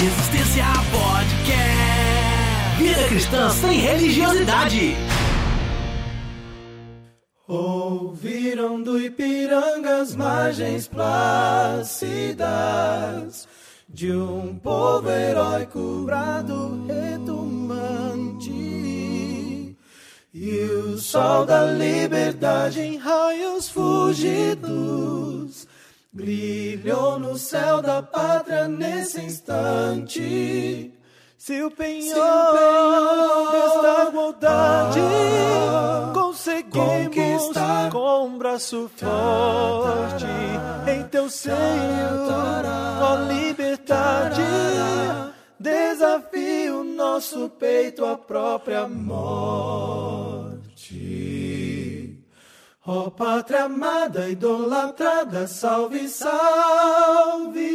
Resistência Podcast. Vida cristã sem religiosidade. Ouviram do Ipiranga as margens plácidas de um povo heróico brado retumante e o sol da liberdade em raios fugidos brilhou no céu da pátria nesse instante. Se o penhor desta igualdade conseguimos com um braço forte em teu seio, ó liberdade, desafio nosso peito à própria morte. Ó pátria amada, idolatrada, salve, salve.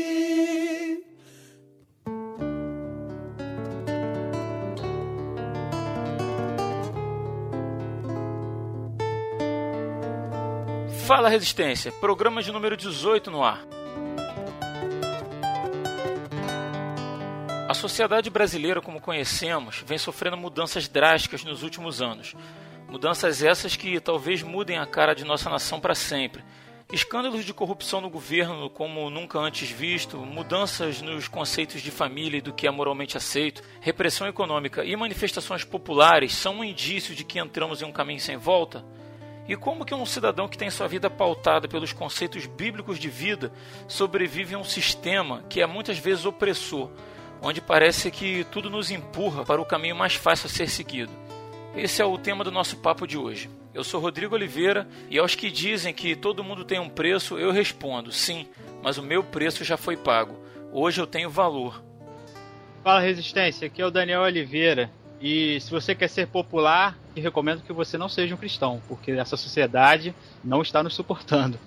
Fala Resistência, programa de número 18 no ar. A sociedade brasileira, como conhecemos, vem sofrendo mudanças drásticas nos últimos anos. Mudanças essas que talvez mudem a cara de nossa nação para sempre. Escândalos de corrupção no governo como nunca antes visto, mudanças nos conceitos de família e do que é moralmente aceito, repressão econômica e manifestações populares são um indício de que entramos em um caminho sem volta? E como que um cidadão que tem sua vida pautada pelos conceitos bíblicos de vida sobrevive a um sistema que é muitas vezes opressor, onde parece que tudo nos empurra para o caminho mais fácil a ser seguido? Esse é o tema do nosso papo de hoje. Eu sou Rodrigo Oliveira e aos que dizem que todo mundo tem um preço, eu respondo: sim, mas o meu preço já foi pago. Hoje eu tenho valor. Fala Resistência, aqui é o Daniel Oliveira. E se você quer ser popular, recomendo que você não seja um cristão, porque essa sociedade não está nos suportando.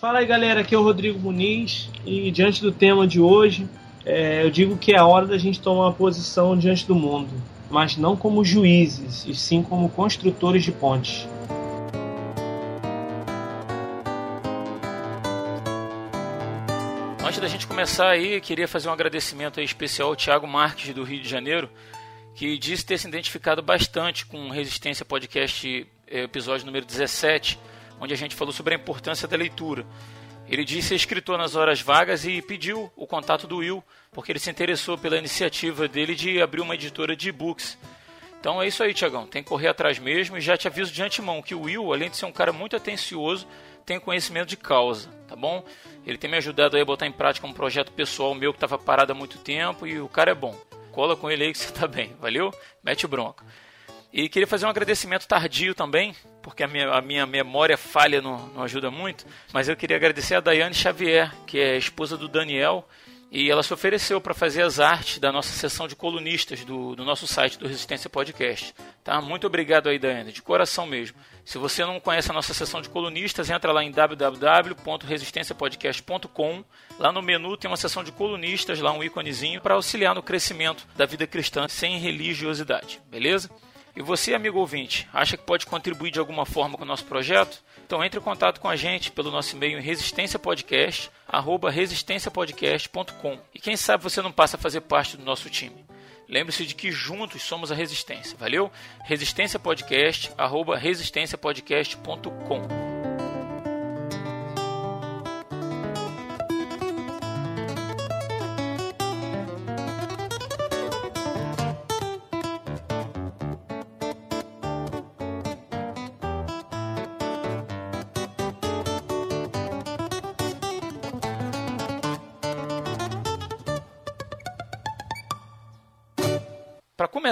Fala aí galera, aqui é o Rodrigo Muniz e diante do tema de hoje, é, eu digo que é a hora da gente tomar uma posição diante do mundo, mas não como juízes, e sim como construtores de pontes. Antes da gente começar aí, queria fazer um agradecimento especial ao Thiago Marques do Rio de Janeiro, que disse ter se identificado bastante com Resistência Podcast eh, episódio número 17, onde a gente falou sobre a importância da leitura. Ele disse ser escritor nas horas vagas e pediu o contato do Will, porque ele se interessou pela iniciativa dele de abrir uma editora de e-books. Então é isso aí, Tiagão. Tem que correr atrás mesmo e já te aviso de antemão que o Will, além de ser um cara muito atencioso, tem conhecimento de causa, tá bom? Ele tem me ajudado a botar em prática um projeto pessoal meu que estava parado há muito tempo e o cara é bom cola com ele aí que você tá bem, valeu? Mete o bronco. E queria fazer um agradecimento tardio também, porque a minha, a minha memória falha não, não ajuda muito, mas eu queria agradecer a Daiane Xavier, que é esposa do Daniel, e ela se ofereceu para fazer as artes da nossa sessão de colunistas do, do, nosso site do Resistência Podcast. Tá? Muito obrigado aí, Daiane, de coração mesmo. Se você não conhece a nossa sessão de colunistas, entra lá em www.resistenciapodcast.com. Lá no menu tem uma seção de colunistas, lá um íconezinho para auxiliar no crescimento da vida cristã sem religiosidade, beleza? E você, amigo ouvinte, acha que pode contribuir de alguma forma com o nosso projeto? Então entre em contato com a gente pelo nosso e-mail em resistenciapodcast@resistenciapodcast.com. E quem sabe você não passa a fazer parte do nosso time. Lembre-se de que juntos somos a resistência, valeu? resistenciapodcast@resistenciapodcast.com. Para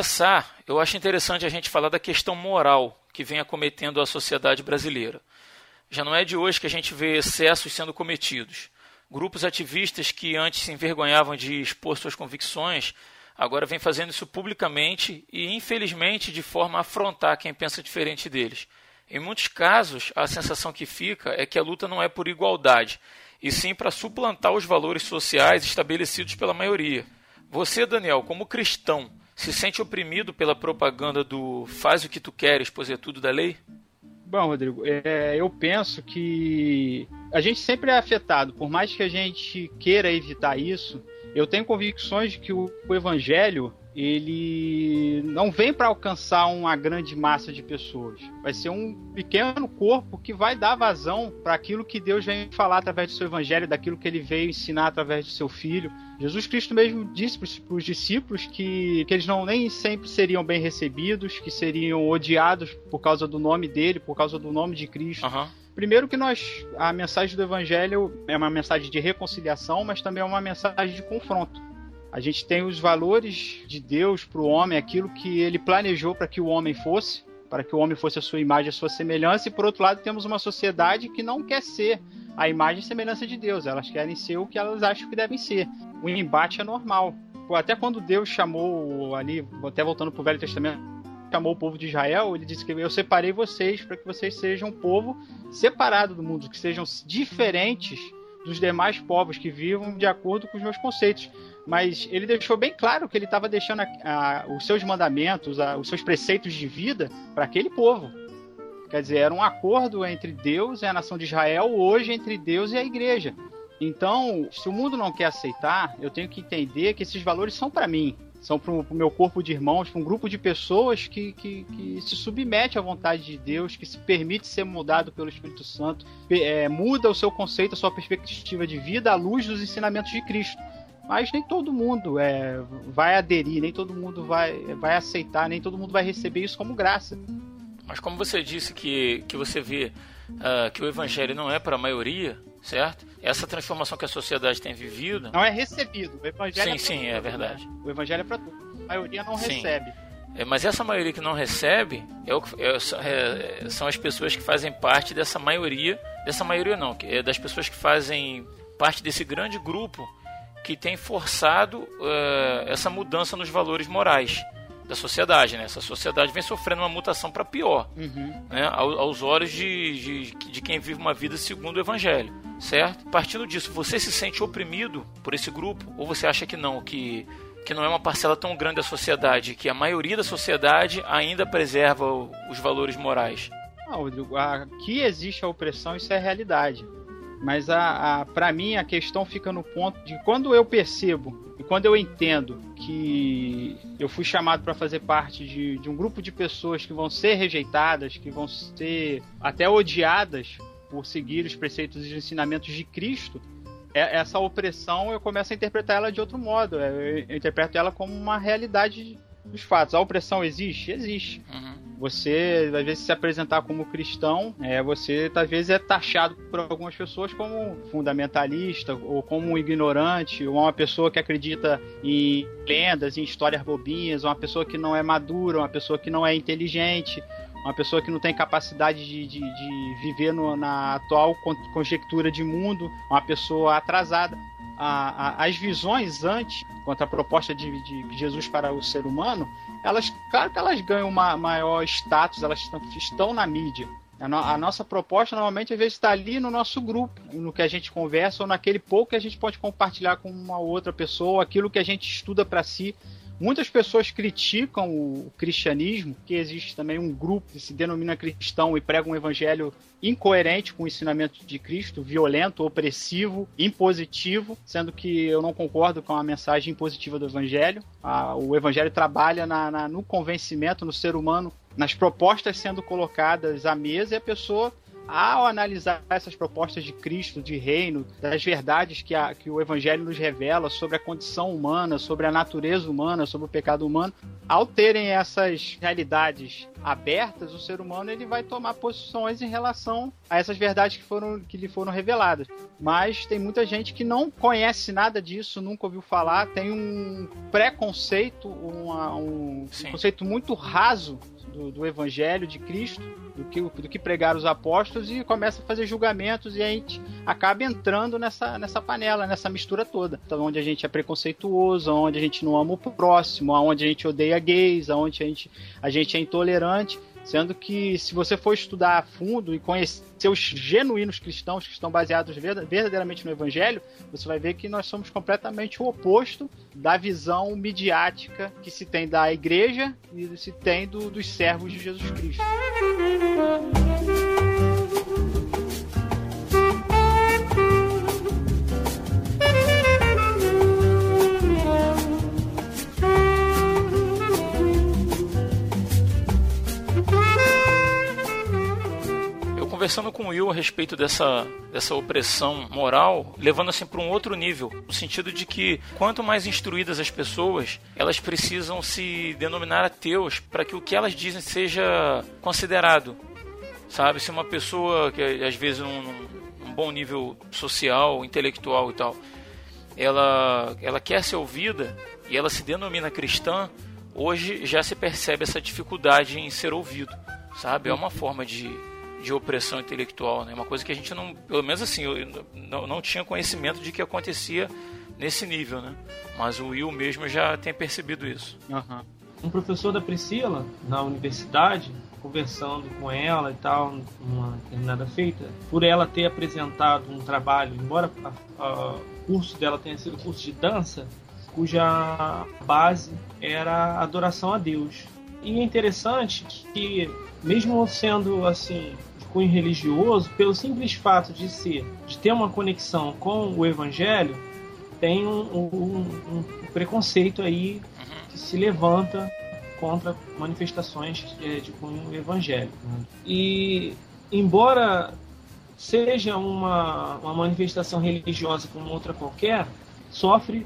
começar, eu acho interessante a gente falar da questão moral que vem acometendo a sociedade brasileira. Já não é de hoje que a gente vê excessos sendo cometidos. Grupos ativistas que antes se envergonhavam de expor suas convicções, agora vêm fazendo isso publicamente e, infelizmente, de forma a afrontar quem pensa diferente deles. Em muitos casos, a sensação que fica é que a luta não é por igualdade, e sim para suplantar os valores sociais estabelecidos pela maioria. Você, Daniel, como cristão, se sente oprimido pela propaganda do faz o que tu queres, pois é tudo da lei? Bom, Rodrigo, é, eu penso que a gente sempre é afetado, por mais que a gente queira evitar isso, Eu tenho convicções de que o, o evangelho ele não vem para alcançar uma grande massa de pessoas. Vai ser um pequeno corpo que vai dar vazão para aquilo que Deus vem falar através do seu evangelho, daquilo que ele veio ensinar através do seu filho. Jesus Cristo mesmo disse para os discípulos que, que eles não nem sempre seriam bem recebidos, que seriam odiados por causa do nome dele, por causa do nome de Cristo. Uhum. Primeiro que nós a mensagem do evangelho é uma mensagem de reconciliação, mas também é uma mensagem de confronto. A gente tem os valores de Deus para o homem, aquilo que ele planejou para que o homem fosse, para que o homem fosse a sua imagem, a sua semelhança, e por outro lado temos uma sociedade que não quer ser a imagem e semelhança de Deus, elas querem ser o que elas acham que devem ser. O embate é normal. Até quando Deus chamou ali, até voltando para o Velho Testamento, chamou o povo de Israel, ele disse que eu separei vocês para que vocês sejam um povo separado do mundo, que sejam diferentes dos demais povos que vivam de acordo com os meus conceitos mas ele deixou bem claro que ele estava deixando a, a, os seus mandamentos, a, os seus preceitos de vida para aquele povo. Quer dizer, era um acordo entre Deus e a nação de Israel, hoje entre Deus e a igreja. Então, se o mundo não quer aceitar, eu tenho que entender que esses valores são para mim, são para o meu corpo de irmãos, para um grupo de pessoas que, que, que, se submete à vontade de Deus, que se permite ser mudado pelo Espírito Santo, é, muda o seu conceito, a sua perspectiva de vida à luz dos ensinamentos de Cristo. Mas nem todo mundo é, vai aderir, nem todo mundo vai, vai aceitar, nem todo mundo vai receber isso como graça. Mas como você disse que, que você vê uh, que o evangelho não é para a maioria, certo? Essa transformação que a sociedade tem vivido. Não é recebido. O evangelho sim, é sim, é verdade. O evangelho é para tudo. A maioria não sim. recebe. É, mas essa maioria que não recebe é, o, é, é, são as pessoas que fazem parte dessa maioria. Dessa maioria não, é das pessoas que fazem parte desse grande grupo que tem forçado uh, essa mudança nos valores morais da sociedade, né? Essa sociedade vem sofrendo uma mutação para pior, uhum. né? aos olhos de, de, de, quem vive uma vida segundo o Evangelho, certo? Partindo disso, você se sente oprimido por esse grupo ou você acha que não, que que não é uma parcela tão grande da sociedade, que a maioria da sociedade ainda preserva os valores morais? Não, Rodrigo, aqui existe a opressão, isso é realidade. Mas a, a para mim a questão fica no ponto de quando eu percebo e quando eu entendo que eu fui chamado para fazer parte de, de um grupo de pessoas que vão ser rejeitadas, que vão ser até odiadas por seguir os preceitos e ensinamentos de Cristo, é, essa opressão eu começo a interpretar ela de outro modo. Eu, eu interpreto ela como uma realidade dos fatos. A opressão existe? Existe. Uhum. Você, às vezes, se apresentar como cristão, é, você, às vezes, é taxado por algumas pessoas como fundamentalista, ou como um ignorante, ou uma pessoa que acredita em lendas, em histórias bobinhas, uma pessoa que não é madura, uma pessoa que não é inteligente, uma pessoa que não tem capacidade de, de, de viver no, na atual conjectura de mundo, uma pessoa atrasada. A, a, as visões antes, quanto à proposta de, de Jesus para o ser humano, elas, claro que elas ganham uma maior status, elas estão, na mídia. A, no, a, nossa proposta normalmente às vezes está ali no nosso grupo, no que a gente conversa ou naquele pouco que a gente pode compartilhar com uma outra pessoa, aquilo que a gente estuda para si. Muitas pessoas criticam o cristianismo, que existe também um grupo que se denomina cristão e prega um evangelho incoerente com o ensinamento de Cristo, violento, opressivo, impositivo, sendo que eu não concordo com a mensagem impositiva do evangelho. o evangelho trabalha na, na, no convencimento, no ser humano, nas propostas sendo colocadas à mesa e a pessoa ao analisar essas propostas de Cristo, de reino, das verdades que, a, que o Evangelho nos revela sobre a condição humana, sobre a natureza humana, sobre o pecado humano, ao terem essas realidades abertas, o ser humano ele vai tomar posições em relação a essas verdades que, foram, que lhe foram reveladas. Mas tem muita gente que não conhece nada disso, nunca ouviu falar, tem um preconceito, uma, um, um conceito muito raso do, do Evangelho de Cristo, do que, do que pregaram os apóstolos, e começa a fazer julgamentos, e a gente acaba entrando nessa, nessa panela, nessa mistura toda. Então, onde a gente é preconceituoso, onde a gente não ama o próximo, onde a gente odeia gays, onde a gente, a gente é intolerante. Sendo que se você for estudar a fundo e conhecer os genuínos cristãos que estão baseados verdadeiramente no Evangelho, você vai ver que nós somos completamente o oposto da visão midiática que se tem da igreja e se tem do, dos servos de Jesus Cristo. Conversando com o Will a respeito dessa, dessa opressão moral, levando assim para um outro nível, no sentido de que quanto mais instruídas as pessoas, elas precisam se denominar ateus para que o que elas dizem seja considerado. Sabe, se uma pessoa que às vezes num, num bom nível social, intelectual e tal, ela, ela quer ser ouvida e ela se denomina cristã, hoje já se percebe essa dificuldade em ser ouvido, sabe? É uma forma de, de opressão intelectual, né? Uma coisa que a gente não, pelo menos assim, eu não, não tinha conhecimento de que acontecia nesse nível, né? Mas o Will mesmo já tem percebido isso. Uhum. Um professor da Priscila, na universidade, conversando com ela e tal, numa determinada feita, por ela ter apresentado um trabalho, embora o curso dela tenha sido curso de dança, cuja base era adoração a Deus. E é interessante que, mesmo sendo assim cunho religioso, pelo simples fato de ser, de ter uma conexão com o Evangelho, tem um, um, um preconceito aí que se levanta contra manifestações de, de cunho evangélico. E embora seja uma, uma manifestação religiosa como outra qualquer, sofre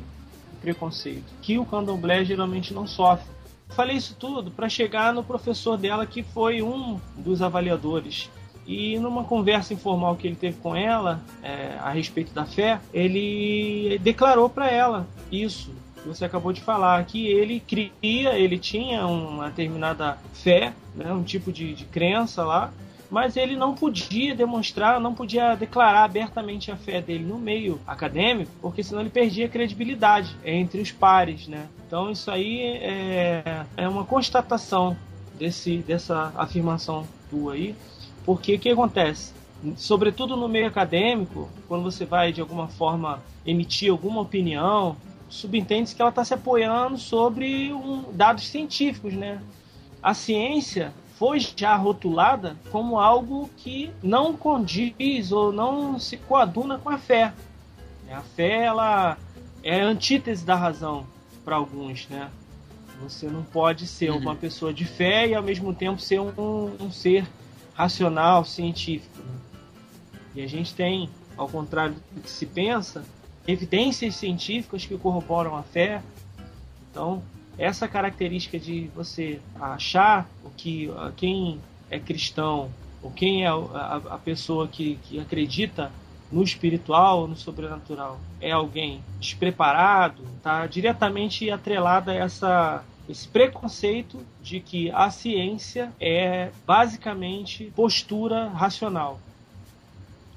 preconceito, que o candomblé geralmente não sofre. Falei isso tudo para chegar no professor dela, que foi um dos avaliadores. E numa conversa informal que ele teve com ela é, a respeito da fé, ele declarou para ela isso que você acabou de falar, que ele cria, ele tinha uma determinada fé, né, um tipo de, de crença lá, mas ele não podia demonstrar, não podia declarar abertamente a fé dele no meio acadêmico, porque senão ele perdia credibilidade entre os pares, né? Então isso aí é, é uma constatação desse, dessa afirmação tua aí, porque o que acontece? Sobretudo no meio acadêmico, quando você vai de alguma forma emitir alguma opinião, subentende que ela está se apoiando sobre um, dados científicos, né? A ciência foi já rotulada como algo que não condiz ou não se coaduna com a fé. A fé ela é a antítese da razão para alguns, né? Você não pode ser uhum. uma pessoa de fé e ao mesmo tempo ser um, um ser racional, científico. Né? E a gente tem, ao contrário do que se pensa, evidências científicas que corroboram a fé. Então, essa característica de você achar o que quem é cristão ou quem é a, a pessoa que, que acredita no espiritual, no sobrenatural, é alguém despreparado, está diretamente atrelada a essa esse preconceito de que a ciência é basicamente postura racional.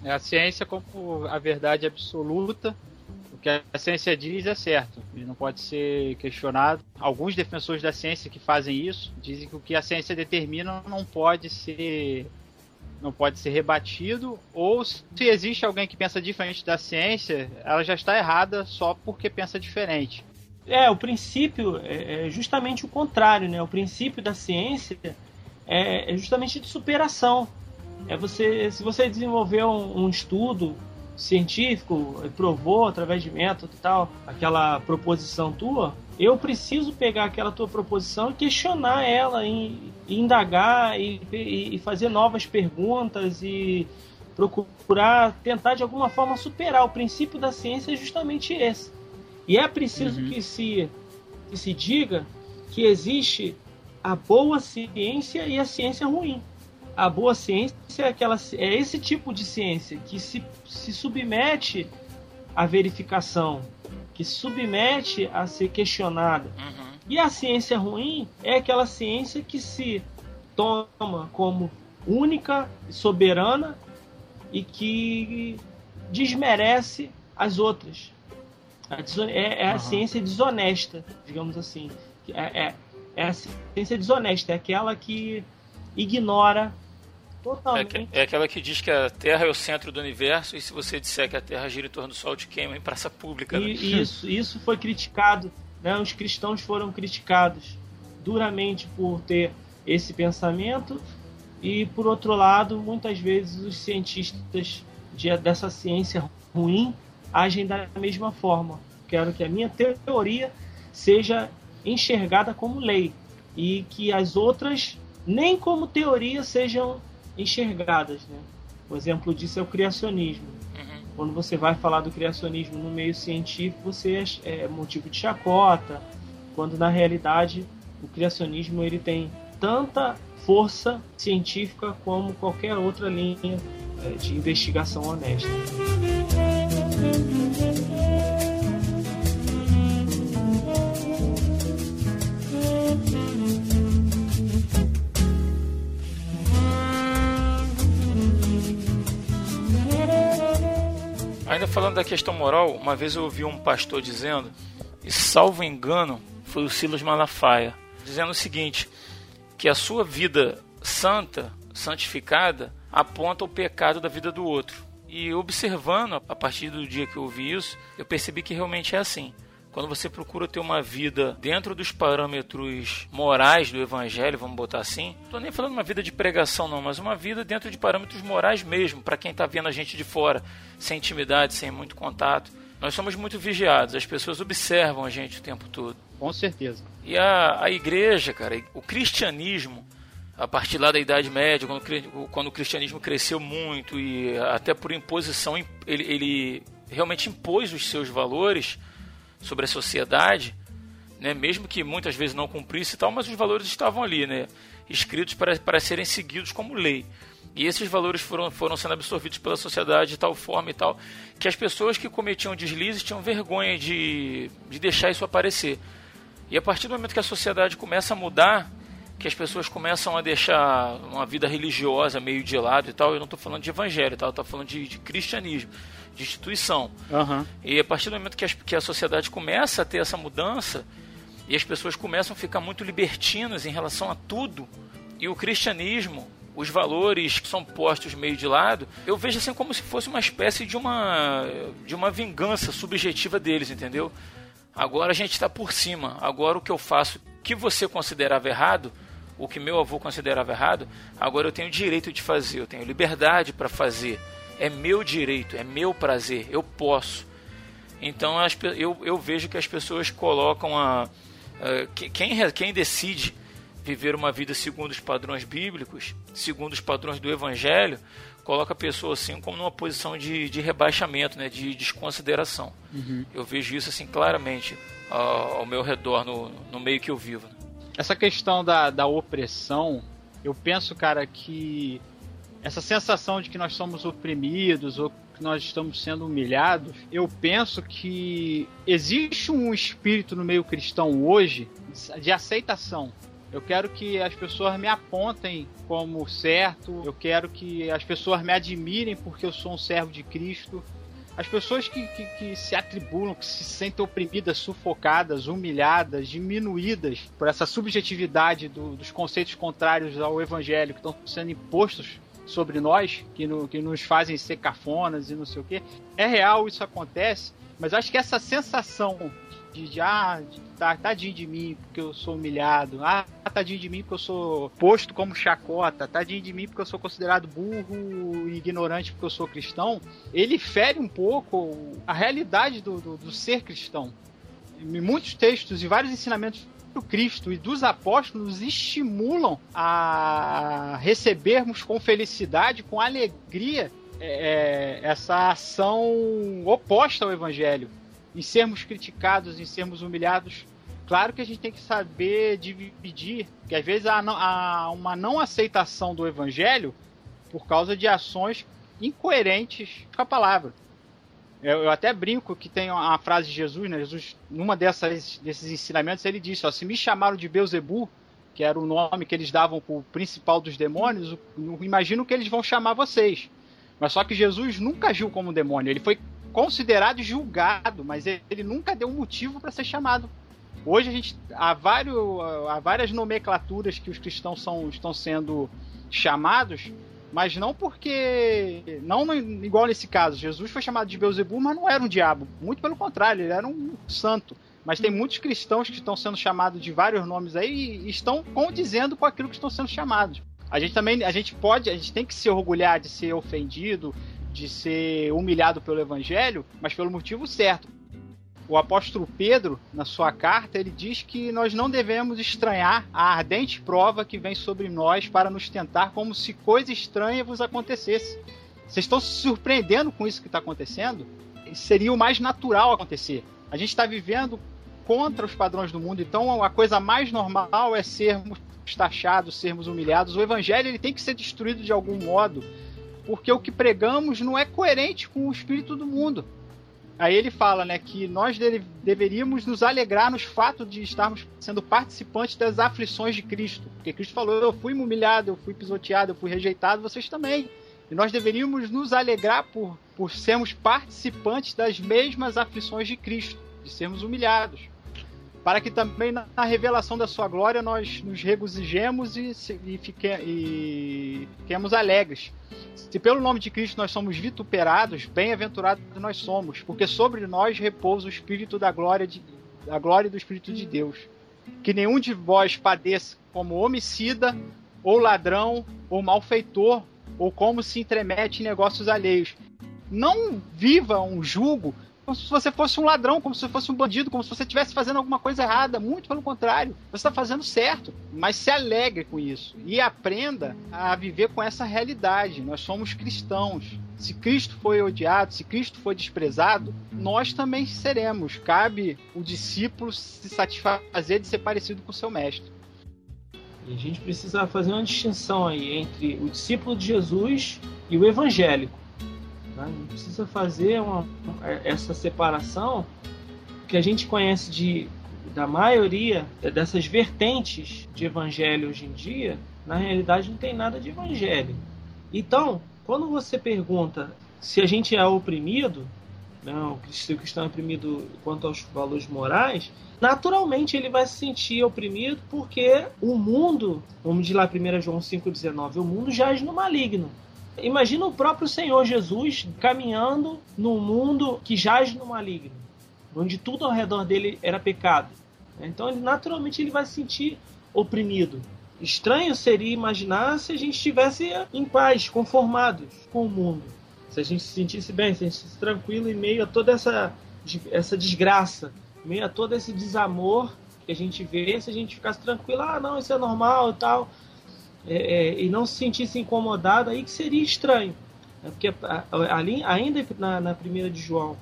É a ciência como a verdade absoluta que a ciência diz é certo e não pode ser questionado. Alguns defensores da ciência que fazem isso dizem que o que a ciência determina não pode ser não pode ser rebatido ou se existe alguém que pensa diferente da ciência, ela já está errada só porque pensa diferente. É, o princípio é, é justamente o contrário, né? O princípio da ciência é, é justamente de superação. É você, se você desenvolver um, um estudo científico provou através de método e tal, aquela proposição tua, eu preciso pegar aquela tua proposição e questionar ela, e, e indagar e, e, fazer novas perguntas e procurar tentar de alguma forma superar. O princípio da ciência é justamente esse. E é preciso uhum. que, se, que se diga que existe a boa ciência e a ciência ruim a boa ciência é, aquela, é esse tipo de ciência que se, se submete à verificação, que se submete a ser questionada. Uhum. E a ciência ruim é aquela ciência que se toma como única, soberana e que desmerece as outras. É, é a uhum. ciência desonesta, digamos assim. É, é, é a ciência desonesta, é aquela que ignora totalmente. É, é, aquela que diz que a Terra é o centro do universo e se você disser que a Terra gira em torno do Sol, te queima em praça pública. Né? isso, isso foi criticado. Né? Os cristãos foram criticados duramente por ter esse pensamento e, por outro lado, muitas vezes os cientistas de, dessa ciência ruim agem da mesma forma. Quero que a minha teoria seja enxergada como lei e que as outras nem como teoria sejam enxergadas, né? O exemplo disso é o criacionismo. Uhum. Quando você vai falar do criacionismo no meio científico, você é, é motivo de chacota, quando na realidade o criacionismo ele tem tanta força científica como qualquer outra linha é, de investigação honesta. Ainda falando da questão moral, uma vez eu ouvi um pastor dizendo, e salvo engano, foi o Silas Malafaia, dizendo o seguinte: que a sua vida santa, santificada, aponta o pecado da vida do outro. E observando, a partir do dia que eu ouvi isso, eu percebi que realmente é assim. Quando você procura ter uma vida dentro dos parâmetros morais do evangelho, vamos botar assim, não estou nem falando uma vida de pregação não, mas uma vida dentro de parâmetros morais mesmo, para quem está vendo a gente de fora, sem intimidade, sem muito contato. Nós somos muito vigiados, as pessoas observam a gente o tempo todo. Com certeza. E a, a igreja, cara, o cristianismo, a partir lá da Idade Média, quando, quando o cristianismo cresceu muito e até por imposição ele, ele realmente impôs os seus valores, sobre a sociedade, né, mesmo que muitas vezes não cumprisse e tal, mas os valores estavam ali, né, escritos para, para serem seguidos como lei. E esses valores foram, foram sendo absorvidos pela sociedade de tal forma e tal, que as pessoas que cometiam deslizes tinham vergonha de, de deixar isso aparecer. E a partir do momento que a sociedade começa a mudar, que as pessoas começam a deixar uma vida religiosa meio de lado e tal, eu não estou falando de evangelho, tá? eu estou falando de, de cristianismo de instituição. Uhum. E a partir do momento que, as, que a sociedade começa a ter essa mudança e as pessoas começam a ficar muito libertinas em relação a tudo, e o cristianismo, os valores que são postos meio de lado, eu vejo assim como se fosse uma espécie de uma, de uma vingança subjetiva deles, entendeu? Agora a gente está por cima. Agora o que eu faço, que você considerava errado, o que meu avô considerava errado, agora eu tenho direito de fazer, eu tenho liberdade para fazer é meu direito, é meu prazer, eu posso. Então as, eu, eu vejo que as pessoas colocam a. a quem, quem decide viver uma vida segundo os padrões bíblicos, segundo os padrões do Evangelho, coloca a pessoa assim como numa posição de, de rebaixamento, né, de desconsideração. Uhum. Eu vejo isso assim claramente ao, ao meu redor, no, no meio que eu vivo. Essa questão da, da opressão, eu penso, cara, que essa sensação de que nós somos oprimidos ou que nós estamos sendo humilhados, eu penso que existe um espírito no meio cristão hoje de aceitação. Eu quero que as pessoas me apontem como certo, eu quero que as pessoas me admirem porque eu sou um servo de Cristo. As pessoas que, que, que, se atribulam, que se sentem oprimidas, sufocadas, humilhadas, diminuídas por essa subjetividade do, dos conceitos contrários ao evangelho que estão sendo impostos sobre nós, que, no, que nos fazem ser cafonas e não sei o que. É real, isso acontece, mas acho que essa sensação de, de ah, tá, tadinho de mim porque eu sou humilhado, ah, tadinho de mim porque eu sou posto como chacota, tadinho de mim porque eu sou considerado burro e ignorante porque eu sou cristão, ele fere um pouco a realidade do, do, do ser cristão. Em muitos textos e vários ensinamentos do Cristo e dos apóstolos estimulam a recebermos com felicidade, com alegria, é, é, essa ação oposta ao Evangelho, em sermos criticados, em sermos humilhados. Claro que a gente tem que saber dividir, que às vezes há, há uma não aceitação do Evangelho por causa de ações incoerentes com a palavra. Eu, eu, até brinco que tem a frase de Jesus, né? Jesus, numa dessas, desses ensinamentos, ele disse: ó, se me chamaram de Beuzebu, que era o nome que eles davam para o principal dos demônios, imagino que eles vão chamar vocês. Mas só que Jesus nunca agiu como demônio, ele foi considerado e julgado, mas ele, nunca deu um motivo para ser chamado. Hoje a gente há, vários, há várias nomenclaturas que os cristãos são, estão sendo chamados mas não porque. Não igual nesse caso. Jesus foi chamado de Beuzebu, mas não era um diabo. Muito pelo contrário, ele era um santo. Mas tem muitos cristãos que estão sendo chamados de vários nomes aí e estão condizendo com aquilo que estão sendo chamados. A gente também, a gente pode, a gente tem que se orgulhar de ser ofendido, de ser humilhado pelo evangelho, mas pelo motivo certo o apóstolo Pedro, na sua carta, ele diz que nós não devemos estranhar a ardente prova que vem sobre nós para nos tentar como se coisa estranha vos acontecesse. Vocês estão se surpreendendo com isso que está acontecendo? Seria o mais natural acontecer. A gente está vivendo contra os padrões do mundo, então a coisa mais normal é sermos taxados, sermos humilhados. O evangelho ele tem que ser destruído de algum modo, porque o que pregamos não é coerente com o espírito do mundo. Aí ele fala, né, que nós deve, deveríamos nos alegrar nos fatos de estarmos sendo participantes das aflições de Cristo. Porque Cristo falou: eu fui humilhado, eu fui pisoteado, eu fui rejeitado, vocês também. E nós deveríamos nos alegrar por, por sermos participantes das mesmas aflições de Cristo, de sermos humilhados. Para que também na, revelação da sua glória nós nos regozijemos e, e, fique, e fiquemos alegres. Se pelo nome de Cristo nós somos vituperados, bem-aventurados nós somos, porque sobre nós repousa o Espírito da glória, de, glória do Espírito de Deus. Que nenhum de vós padeça como homicida, ou ladrão, ou malfeitor, ou como se entremete em negócios alheios. Não viva um julgo como se você fosse um ladrão, como se você fosse um bandido, como se você estivesse fazendo alguma coisa errada. Muito pelo contrário, você está fazendo certo. Mas se alegre com isso e aprenda a viver com essa realidade. Nós somos cristãos. Se Cristo foi odiado, se Cristo foi desprezado, nós também seremos. Cabe o discípulo se satisfazer de ser parecido com o seu mestre. E a gente precisa fazer uma distinção aí entre o discípulo de Jesus e o evangélico. A gente precisa fazer uma, essa separação que a gente conhece de, da maioria dessas vertentes de evangelho hoje em dia, na realidade não tem nada de evangelho. Então, quando você pergunta se a gente é oprimido, não, né, se o cristão é oprimido quanto aos valores morais, naturalmente ele vai se sentir oprimido porque o mundo, vamos de lá 1 João 5,19, o mundo jaz no maligno. Imagina o próprio Senhor Jesus caminhando num mundo que jaz no maligno, onde tudo ao redor dele era pecado. Então, naturalmente, ele vai se sentir oprimido. Estranho seria imaginar se a gente estivesse em paz, conformados com o mundo. Se a gente se sentisse bem, se a gente se sentisse tranquilo em meio a toda essa, essa desgraça, em meio a todo esse desamor que a gente vê, se a gente ficasse tranquilo, ah, não, isso é normal e tal é, é, e não se sentisse incomodado, aí que seria estranho. Né? Porque ali, ainda na, na primeira de João,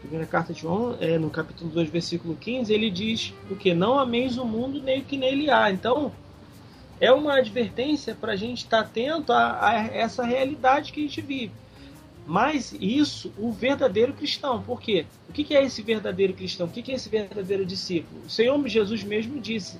primeira carta de João, é, no capítulo 2, versículo 15, ele diz o que? Não ameis o mundo nem o que nele há. Então, é uma advertência para a gente estar atento a, a, essa realidade que a gente vive. Mas isso, o verdadeiro cristão. Por quê? O que é esse verdadeiro cristão? O que é esse verdadeiro discípulo? O Senhor Jesus mesmo disse: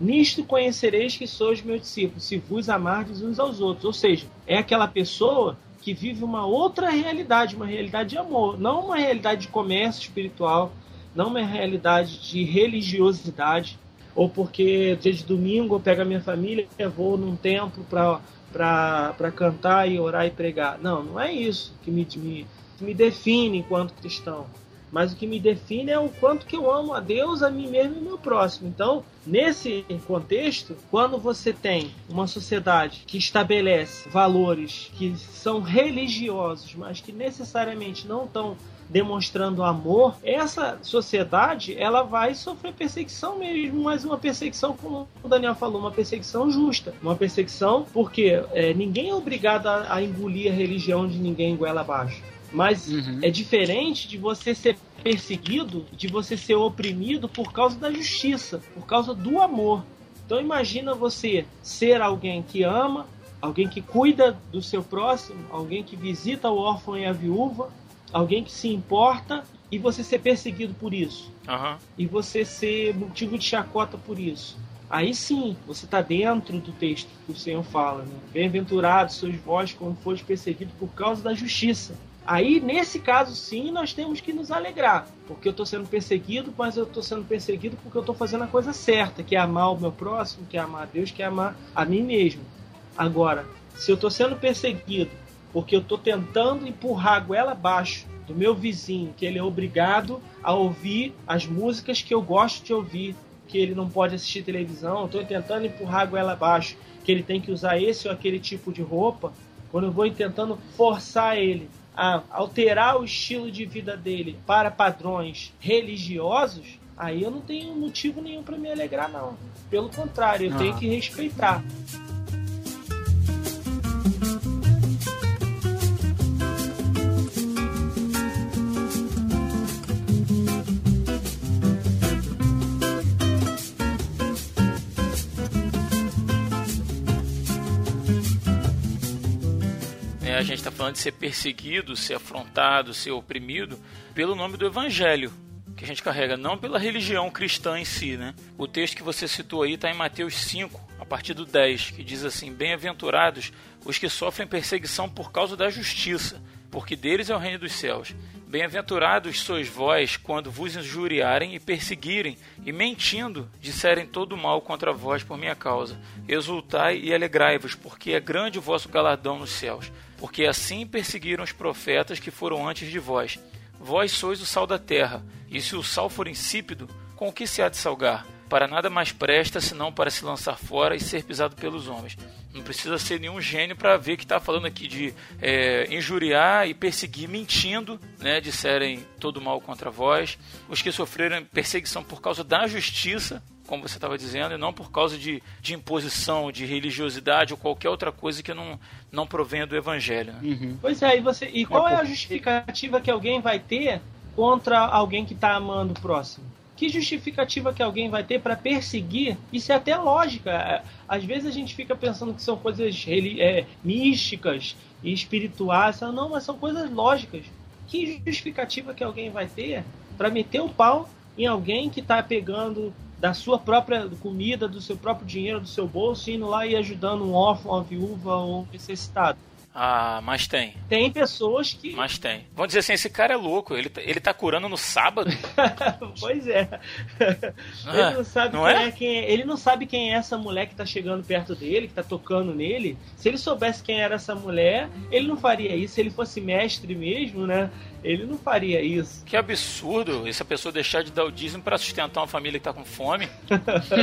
Nisto conhecereis que sois meus discípulos, se vos amardes uns aos outros. Ou seja, é aquela pessoa que vive uma outra realidade, uma realidade de amor, não uma realidade de comércio espiritual, não uma realidade de religiosidade, ou porque dia de domingo eu pego a minha família e vou num templo para cantar e orar e pregar. Não, não é isso que me, me, que me define enquanto cristão mas o que me define é o quanto que eu amo a Deus, a mim mesmo e ao meu próximo. Então, nesse contexto, quando você tem uma sociedade que estabelece valores que são religiosos, mas que necessariamente não estão demonstrando amor, essa sociedade ela vai sofrer perseguição mesmo, mas uma perseguição, como o Daniel falou, uma perseguição justa. Uma perseguição porque é, ninguém é obrigado a, a engolir a religião de ninguém goela abaixo. Mas uhum. é diferente de você ser perseguido, de você ser oprimido por causa da justiça, por causa do amor. Então imagina você ser alguém que ama, alguém que cuida do seu próximo, alguém que visita o órfão e a viúva, alguém que se importa e você ser perseguido por isso. Uhum. E você ser motivo de chacota por isso. Aí sim, você está dentro do texto que o Senhor fala. Né? Bem-aventurados sois vós quando foste perseguidos por causa da justiça. Aí, nesse caso, sim, nós temos que nos alegrar, porque eu estou sendo perseguido, mas eu estou sendo perseguido porque eu estou fazendo a coisa certa, que é amar o meu próximo, que é amar a Deus, que é amar a mim mesmo. Agora, se eu estou sendo perseguido porque eu estou tentando empurrar a goela abaixo do meu vizinho, que ele é obrigado a ouvir as músicas que eu gosto de ouvir, que ele não pode assistir televisão, estou tentando empurrar a goela abaixo, que ele tem que usar esse ou aquele tipo de roupa, quando eu vou tentando forçar ele a alterar o estilo de vida dele para padrões religiosos, aí eu não tenho motivo nenhum para me alegrar, não. Pelo contrário, eu ah. tenho que respeitar. De ser perseguido, ser afrontado, ser oprimido pelo nome do Evangelho que a gente carrega, não pela religião cristã em si, né? O texto que você citou aí está em Mateus 5, a partir do 10, que diz assim: Bem-aventurados os que sofrem perseguição por causa da justiça, porque deles é o reino dos céus. Bem-aventurados sois vós quando vos injuriarem e perseguirem, e mentindo disserem todo mal contra vós por minha causa. Exultai e alegrai-vos, porque é grande o vosso galardão nos céus. Porque assim perseguiram os profetas que foram antes de vós. Vós sois o sal da terra, e se o sal for insípido, com o que se há de salgar? Para nada mais presta senão para se lançar fora e ser pisado pelos homens. Não precisa ser nenhum gênio para ver que está falando aqui de é, injuriar e perseguir mentindo, né? Disserem todo mal contra vós. Os que sofreram perseguição por causa da justiça, como você estava dizendo, e não por causa de, de imposição, de religiosidade ou qualquer outra coisa que não, não provenha do evangelho. Né? Uhum. Pois é, e, você, e qual é, é a justificativa que alguém vai ter contra alguém que está amando o próximo? Que justificativa que alguém vai ter para perseguir? Isso é até lógica. É, às vezes a gente fica pensando que são coisas é, místicas e espirituais. Não, mas são coisas lógicas. Que justificativa que alguém vai ter para meter o pau em alguém que está pegando da sua própria comida, do seu próprio dinheiro, do seu bolso, indo lá e ajudando um órfão, uma viúva ou um necessitado? Ah, mas tem. Tem pessoas que. Mas tem. Vamos dizer assim, esse cara é louco. Ele, tá, ele tá curando no sábado. pois é. Ah, ele não sabe não quem é? é? quem é. Ele não sabe quem é essa mulher que tá chegando perto dele, que tá tocando nele. Se ele soubesse quem era essa mulher, ele não faria isso. Se ele fosse mestre mesmo, né? Ele não faria isso. Que absurdo essa pessoa deixar de dar o dízimo para sustentar uma família que tá com fome.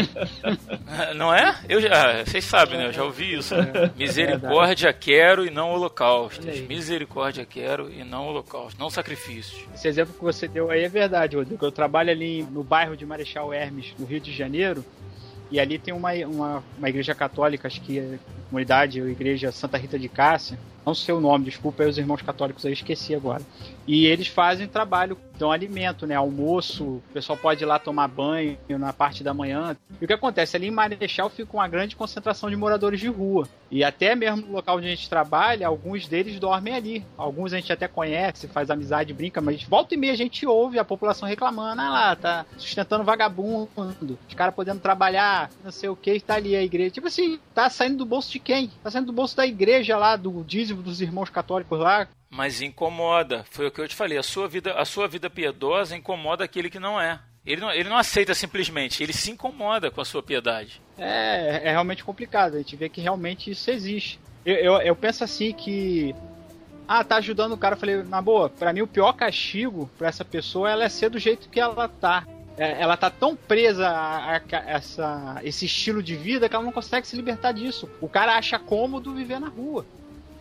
não é? Eu já, vocês sabem, né? Eu já ouvi isso. Né? Misericórdia quero e não holocaustos. Misericórdia quero e não holocaustos, não sacrifícios. Esse exemplo que você deu aí é verdade, Rodrigo. Eu trabalho ali no bairro de Marechal Hermes, no Rio de Janeiro, e ali tem uma, uma, uma igreja católica, acho que é comunidade, a igreja Santa Rita de Cássia, não sei o nome, desculpa aí os irmãos católicos aí, esqueci agora. E eles fazem trabalho, dão alimento, né? Almoço, o pessoal pode ir lá tomar banho na parte da manhã. E o que acontece? Ali em Marechal fica uma grande concentração de moradores de rua. E até mesmo no local onde a gente trabalha, alguns deles dormem ali. Alguns a gente até conhece, faz amizade, brinca, mas volta e meia a gente ouve a população reclamando: ah lá, tá sustentando vagabundo, os caras podendo trabalhar, não sei o que, tá ali a igreja. Tipo assim, tá saindo do bolso de quem? Tá saindo do bolso da igreja lá, do dízimo dos irmãos católicos lá, mas incomoda. Foi o que eu te falei. A sua vida, a sua vida piedosa incomoda aquele que não é. Ele não, ele não aceita simplesmente, ele se incomoda com a sua piedade. É, é realmente complicado. A gente vê que realmente isso existe. Eu, eu, eu penso assim que. Ah, tá ajudando o cara. Eu falei, na boa, para mim o pior castigo para essa pessoa ela é ser do jeito que ela tá. É, ela tá tão presa a, a, a, essa, esse estilo de vida que ela não consegue se libertar disso. O cara acha cômodo viver na rua.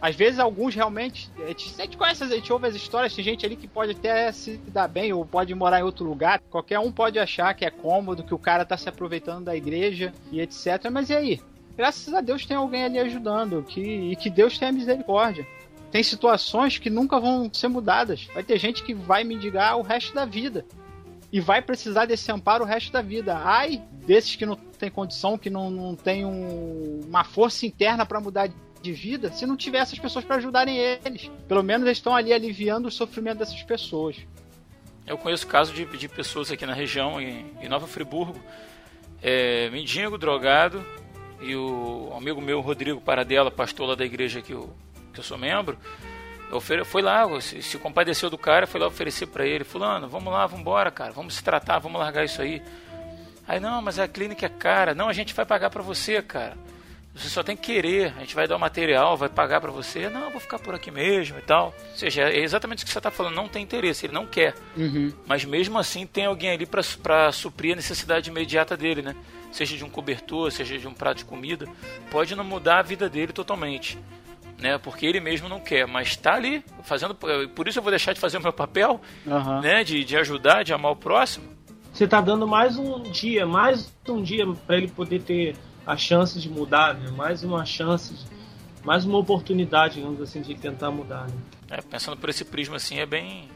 Às vezes alguns realmente. A gente, a conhece, a gente ouve as histórias, tem gente ali que pode até se dar bem ou pode morar em outro lugar. Qualquer um pode achar que é cômodo, que o cara tá se aproveitando da igreja e etc. Mas e aí? Graças a Deus tem alguém ali ajudando que, e que Deus tenha misericórdia. Tem situações que nunca vão ser mudadas. Vai ter gente que vai mendigar o resto da vida e vai precisar desse amparo o resto da vida. Ai, desses que não tem condição, que não, não tem um, uma força interna para mudar de vida se não tiver essas pessoas para ajudarem eles. Pelo menos eles estão ali aliviando o sofrimento dessas pessoas. Eu conheço casos de, de pessoas aqui na região, em, em Nova Friburgo, é, mendigo, drogado, e o amigo meu, Rodrigo Paradela, pastor lá da igreja que eu, que eu sou membro, foi lá, se, se compadeceu do cara, foi lá oferecer para ele, fulano, vamos lá, vamos embora, cara, vamos se tratar, vamos largar isso aí. Aí, não, mas a clínica é cara. Não, a gente vai pagar para você, cara. Você só tem que querer. A gente vai dar o material, vai pagar para você. Não, vou ficar por aqui mesmo e tal. Ou seja, é exatamente o que você está falando. Não tem interesse, ele não quer. Uhum. Mas mesmo assim tem alguém ali para suprir a necessidade imediata dele, né? Seja de um cobertor, seja de um prato de comida. Pode não mudar a vida dele totalmente. Né, porque ele mesmo não quer, mas está ali fazendo. Por isso eu vou deixar de fazer o meu papel, uhum. né, de, de ajudar, de amar o próximo. Você está dando mais um dia, mais um dia para ele poder ter a chance de mudar, né? mais uma chance, mais uma oportunidade, digamos assim, de tentar mudar. Né? É, pensando por esse prisma assim, é bem.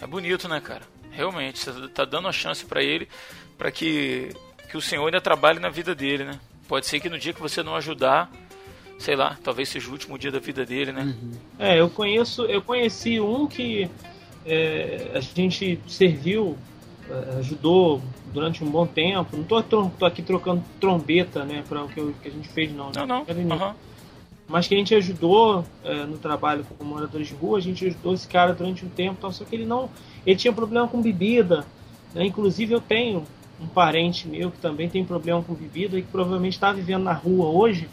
É bonito, né, cara? Realmente, você tá dando a chance para ele, para que, que o Senhor ainda trabalhe na vida dele, né? Pode ser que no dia que você não ajudar, sei lá, talvez seja o último dia da vida dele, né? Uhum. É, eu conheço, eu conheci um que é, a gente serviu, ajudou durante um bom tempo. Não tô, tô aqui trocando trombeta, né, para o que, que, a gente fez, não. Não, não. Uhum. Mas que a gente ajudou é, no trabalho com moradores de rua, a gente ajudou esse cara durante um tempo, tal, só que ele não. Ele tinha problema com bebida. Né? Inclusive eu tenho um parente meu que também tem problema com bebida e que provavelmente está vivendo na rua hoje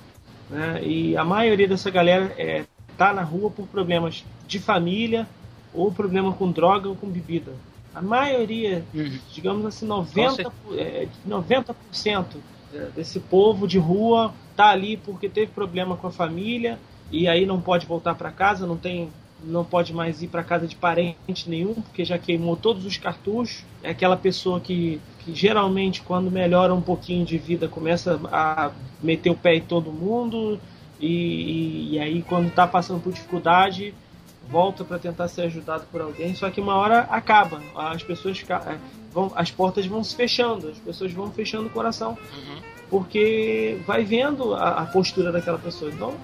né? E a maioria dessa galera é, tá na rua por problemas de família ou problema com droga ou com bebida. A maioria, uhum. digamos assim, 90%, é, 90 desse povo de rua tá ali porque teve problema com a família e aí não pode voltar para casa, não tem não pode mais ir para casa de parente nenhum, porque já queimou todos os cartuchos. É aquela pessoa que, que geralmente, quando melhora um pouquinho de vida, começa a meter o pé em todo mundo, e, e, e aí, quando está passando por dificuldade, volta para tentar ser ajudado por alguém. Só que uma hora acaba, as pessoas é, vão, as portas vão se fechando, as pessoas vão fechando o coração, uhum. porque vai vendo a, a postura daquela pessoa. Então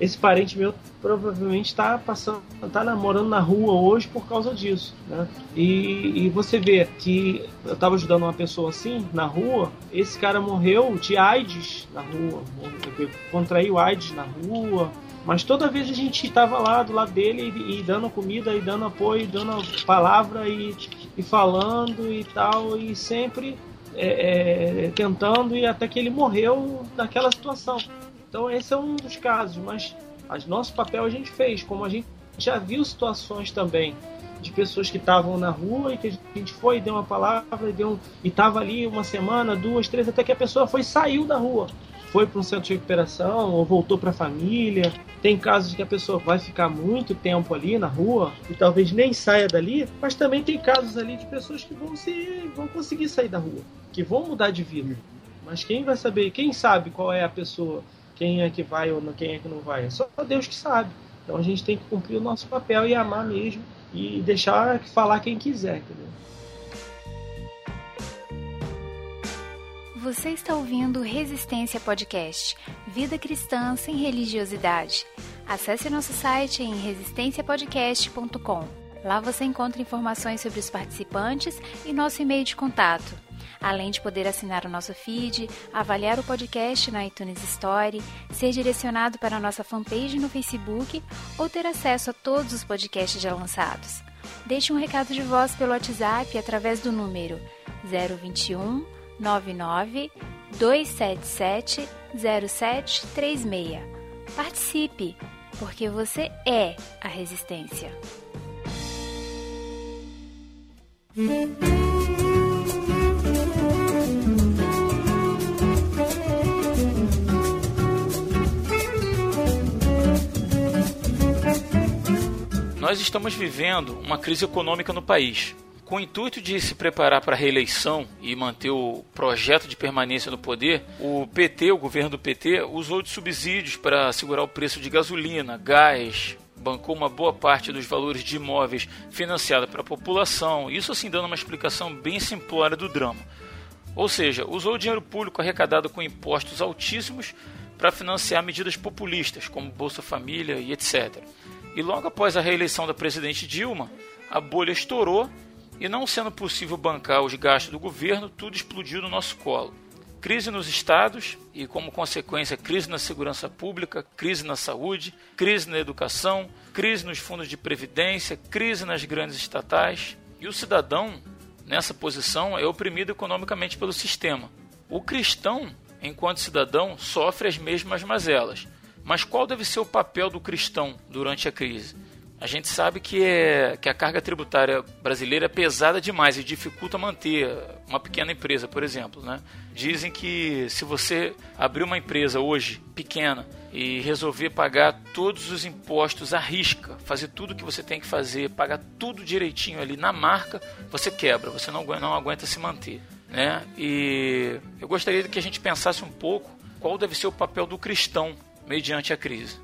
esse parente meu provavelmente está passando, está namorando na rua hoje por causa disso, né? E, e você vê que eu estava ajudando uma pessoa assim na rua, esse cara morreu de AIDS na rua, contraiu AIDS na rua, mas toda vez a gente estava lá do lado dele e, e, dando comida, e dando apoio, e dando palavra e, e falando e tal, e sempre é, é, tentando, e até que ele morreu naquela situação. Então esse é um dos casos, mas o nosso papel a gente fez, como a gente já viu situações também de pessoas que estavam na rua e que a gente foi, deu uma palavra e deu um, e estava ali uma semana, duas, três, até que a pessoa foi saiu da rua, foi para um centro de recuperação ou voltou para a família. Tem casos que a pessoa vai ficar muito tempo ali na rua e talvez nem saia dali, mas também tem casos ali de pessoas que vão se vão conseguir sair da rua, que vão mudar de vida. Mas quem vai saber, quem sabe qual é a pessoa quem é que vai ou quem é que não vai. É só Deus que sabe. Então a gente tem que cumprir o nosso papel e amar mesmo e deixar falar quem quiser, entendeu? Você está ouvindo Resistência Podcast, vida cristã sem religiosidade. Acesse nosso site em resistenciapodcast.com. Lá você encontra informações sobre os participantes e nosso e-mail de contato além de poder assinar o nosso feed, avaliar o podcast na iTunes Store, ser direcionado para a nossa fanpage no Facebook ou ter acesso a todos os podcasts já lançados. Deixe um recado de voz pelo WhatsApp através do número 021 99 277 0736. Participe, porque você é a resistência. Nós estamos vivendo uma crise econômica no país. Com o intuito de se preparar para a reeleição e manter o projeto de permanência no poder, o PT, o governo do PT, usou de subsídios para segurar o preço de gasolina, gás, bancou uma boa parte dos valores de imóveis financiada para a população, isso assim dando uma explicação bem simplória do drama. Ou seja, usou o dinheiro público arrecadado com impostos altíssimos para financiar medidas populistas, como Bolsa Família e etc. E logo após a reeleição da presidente Dilma, a bolha estourou e, não sendo possível bancar os gastos do governo, tudo explodiu no nosso colo. Crise nos estados e, como consequência, crise na segurança pública, crise na saúde, crise na educação, crise nos fundos de previdência, crise nas grandes estatais. E o cidadão, nessa posição, é oprimido economicamente pelo sistema. O cristão, enquanto cidadão, sofre as mesmas mazelas mas qual deve ser o papel do cristão durante a crise? A gente sabe que, é, que a carga tributária brasileira é pesada demais e dificulta manter uma pequena empresa, por exemplo. Né? Dizem que se você abrir uma empresa hoje pequena e resolver pagar todos os impostos à risca, fazer tudo o que você tem que fazer, pagar tudo direitinho ali na marca, você quebra, você não, não aguenta se manter. Né? E eu gostaria que a gente pensasse um pouco qual deve ser o papel do cristão mediante a crise.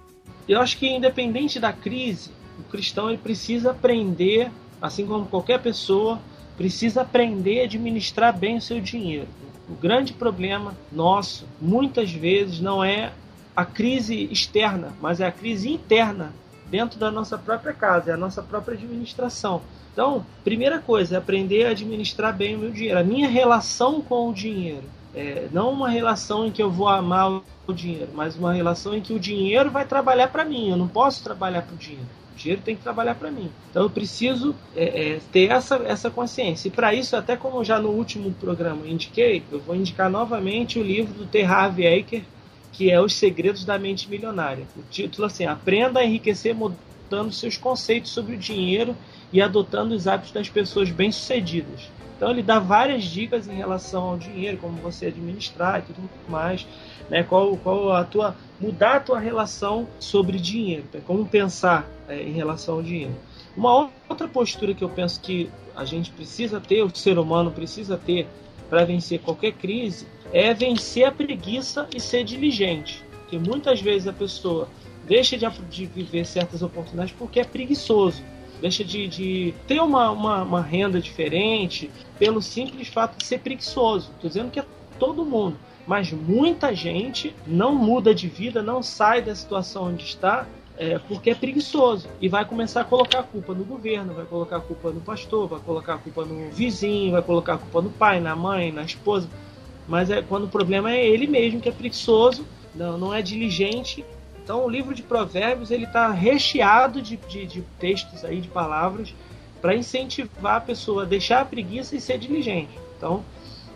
Eu acho que independente da crise, o cristão ele precisa aprender, assim como qualquer pessoa, precisa aprender a administrar bem o seu dinheiro. O grande problema nosso, muitas vezes, não é a crise externa, mas é a crise interna dentro da nossa própria casa, é a nossa própria administração. Então, primeira coisa é aprender a administrar bem o meu dinheiro, a minha relação com o dinheiro. É, não uma relação em que eu vou amar o dinheiro, mas uma relação em que o dinheiro vai trabalhar para mim. Eu não posso trabalhar para o dinheiro. Dinheiro tem que trabalhar para mim. Então eu preciso é, é, ter essa, essa consciência. E para isso, até como já no último programa indiquei, eu vou indicar novamente o livro do T. Harvey Eker, que é Os Segredos da Mente Milionária. O título assim, Aprenda a enriquecer mudando seus conceitos sobre o dinheiro e adotando os hábitos das pessoas bem-sucedidas. Então ele dá várias dicas em relação ao dinheiro, como você administrar e tudo mais, né? Qual, qual a tua mudar a tua relação sobre dinheiro, né? como pensar é, em relação ao dinheiro. Uma outra postura que eu penso que a gente precisa ter, o ser humano precisa ter para vencer qualquer crise, é vencer a preguiça e ser diligente. Porque muitas vezes a pessoa deixa de, de viver certas oportunidades porque é preguiçoso deixa de, de ter uma, uma, uma, renda diferente pelo simples fato de ser preguiçoso. Estou dizendo que é todo mundo, mas muita gente não muda de vida, não sai da situação onde está é, porque é preguiçoso e vai começar a colocar a culpa no governo, vai colocar a culpa no pastor, vai colocar a culpa no vizinho, vai colocar a culpa no pai, na mãe, na esposa. Mas é quando o problema é ele mesmo que é preguiçoso, não, não é diligente então o livro de Provérbios ele está recheado de, de, de, textos aí, de palavras, para incentivar a pessoa a deixar a preguiça e ser diligente. Então,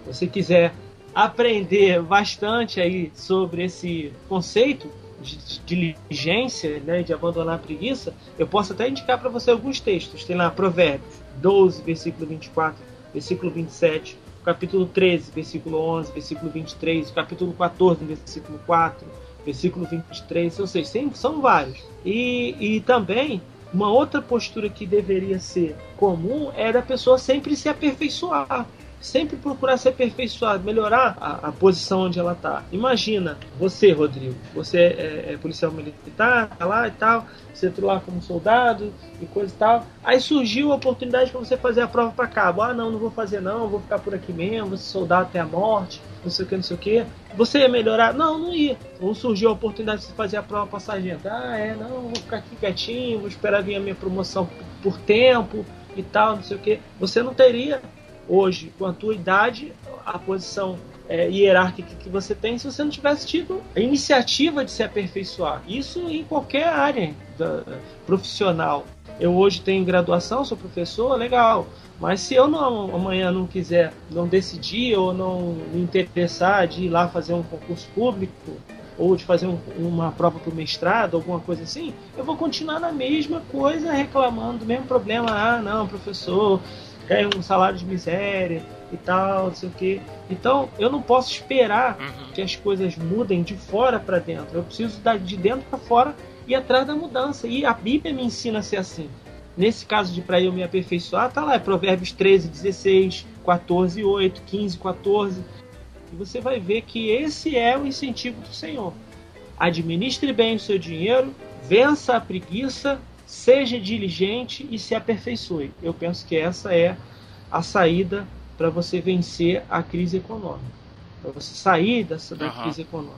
se você quiser aprender bastante aí sobre esse conceito de, de diligência, né, de abandonar a preguiça, eu posso até indicar para você alguns textos. Tem lá Provérbios 12, versículo 24, versículo 27, capítulo 13, versículo 11, versículo 23, capítulo 14, versículo 4, versículo 23, ou seja, são vários. E, e também, uma outra postura que deveria ser comum é da pessoa sempre se aperfeiçoar sempre procurar se aperfeiçoar, melhorar a, a posição onde ela está. Imagina, você, Rodrigo, você é, é, policial militar, tá lá e tal, você entrou lá como soldado e coisa e tal. Aí surgiu a oportunidade para você fazer a prova para cabo. Ah, não, não vou fazer não, vou ficar por aqui mesmo, vou ser soldado até a morte, não sei o que, não sei o que. Você ia melhorar? Não, não ia. Ou surgiu a oportunidade de você fazer a prova para sargento. Ah, é, não, vou ficar aqui quietinho, vou esperar vir a minha promoção por tempo e tal, não sei o que. Você não teria hoje, com a tua idade, a posição é, hierárquica que você tem, se você não tivesse tido a iniciativa de se aperfeiçoar. Isso em qualquer área da, profissional. Eu hoje tenho graduação, sou professor, legal. Mas se eu não amanhã não quiser, não decidir ou não me interessar de ir lá fazer um concurso público ou de fazer um, uma prova para o mestrado, alguma coisa assim, eu vou continuar na mesma coisa, reclamando do mesmo problema. Ah, não, professor, ganha um salário de miséria e tal, não sei o que. Então, eu não posso esperar uhum. que as coisas mudem de fora para dentro. Eu preciso dar de dentro para fora e atrás da mudança. E a Bíblia me ensina a ser assim. Nesse caso de para eu me aperfeiçoar, tá lá, é Provérbios 13, 16, 14, 8, 15, 14. E você vai ver que esse é o incentivo do Senhor. Administre bem o seu dinheiro, vença a preguiça seja diligente e se aperfeiçoe. Eu penso que essa é a saída para você vencer a crise econômica, para você sair dessa, da uhum. crise econômica.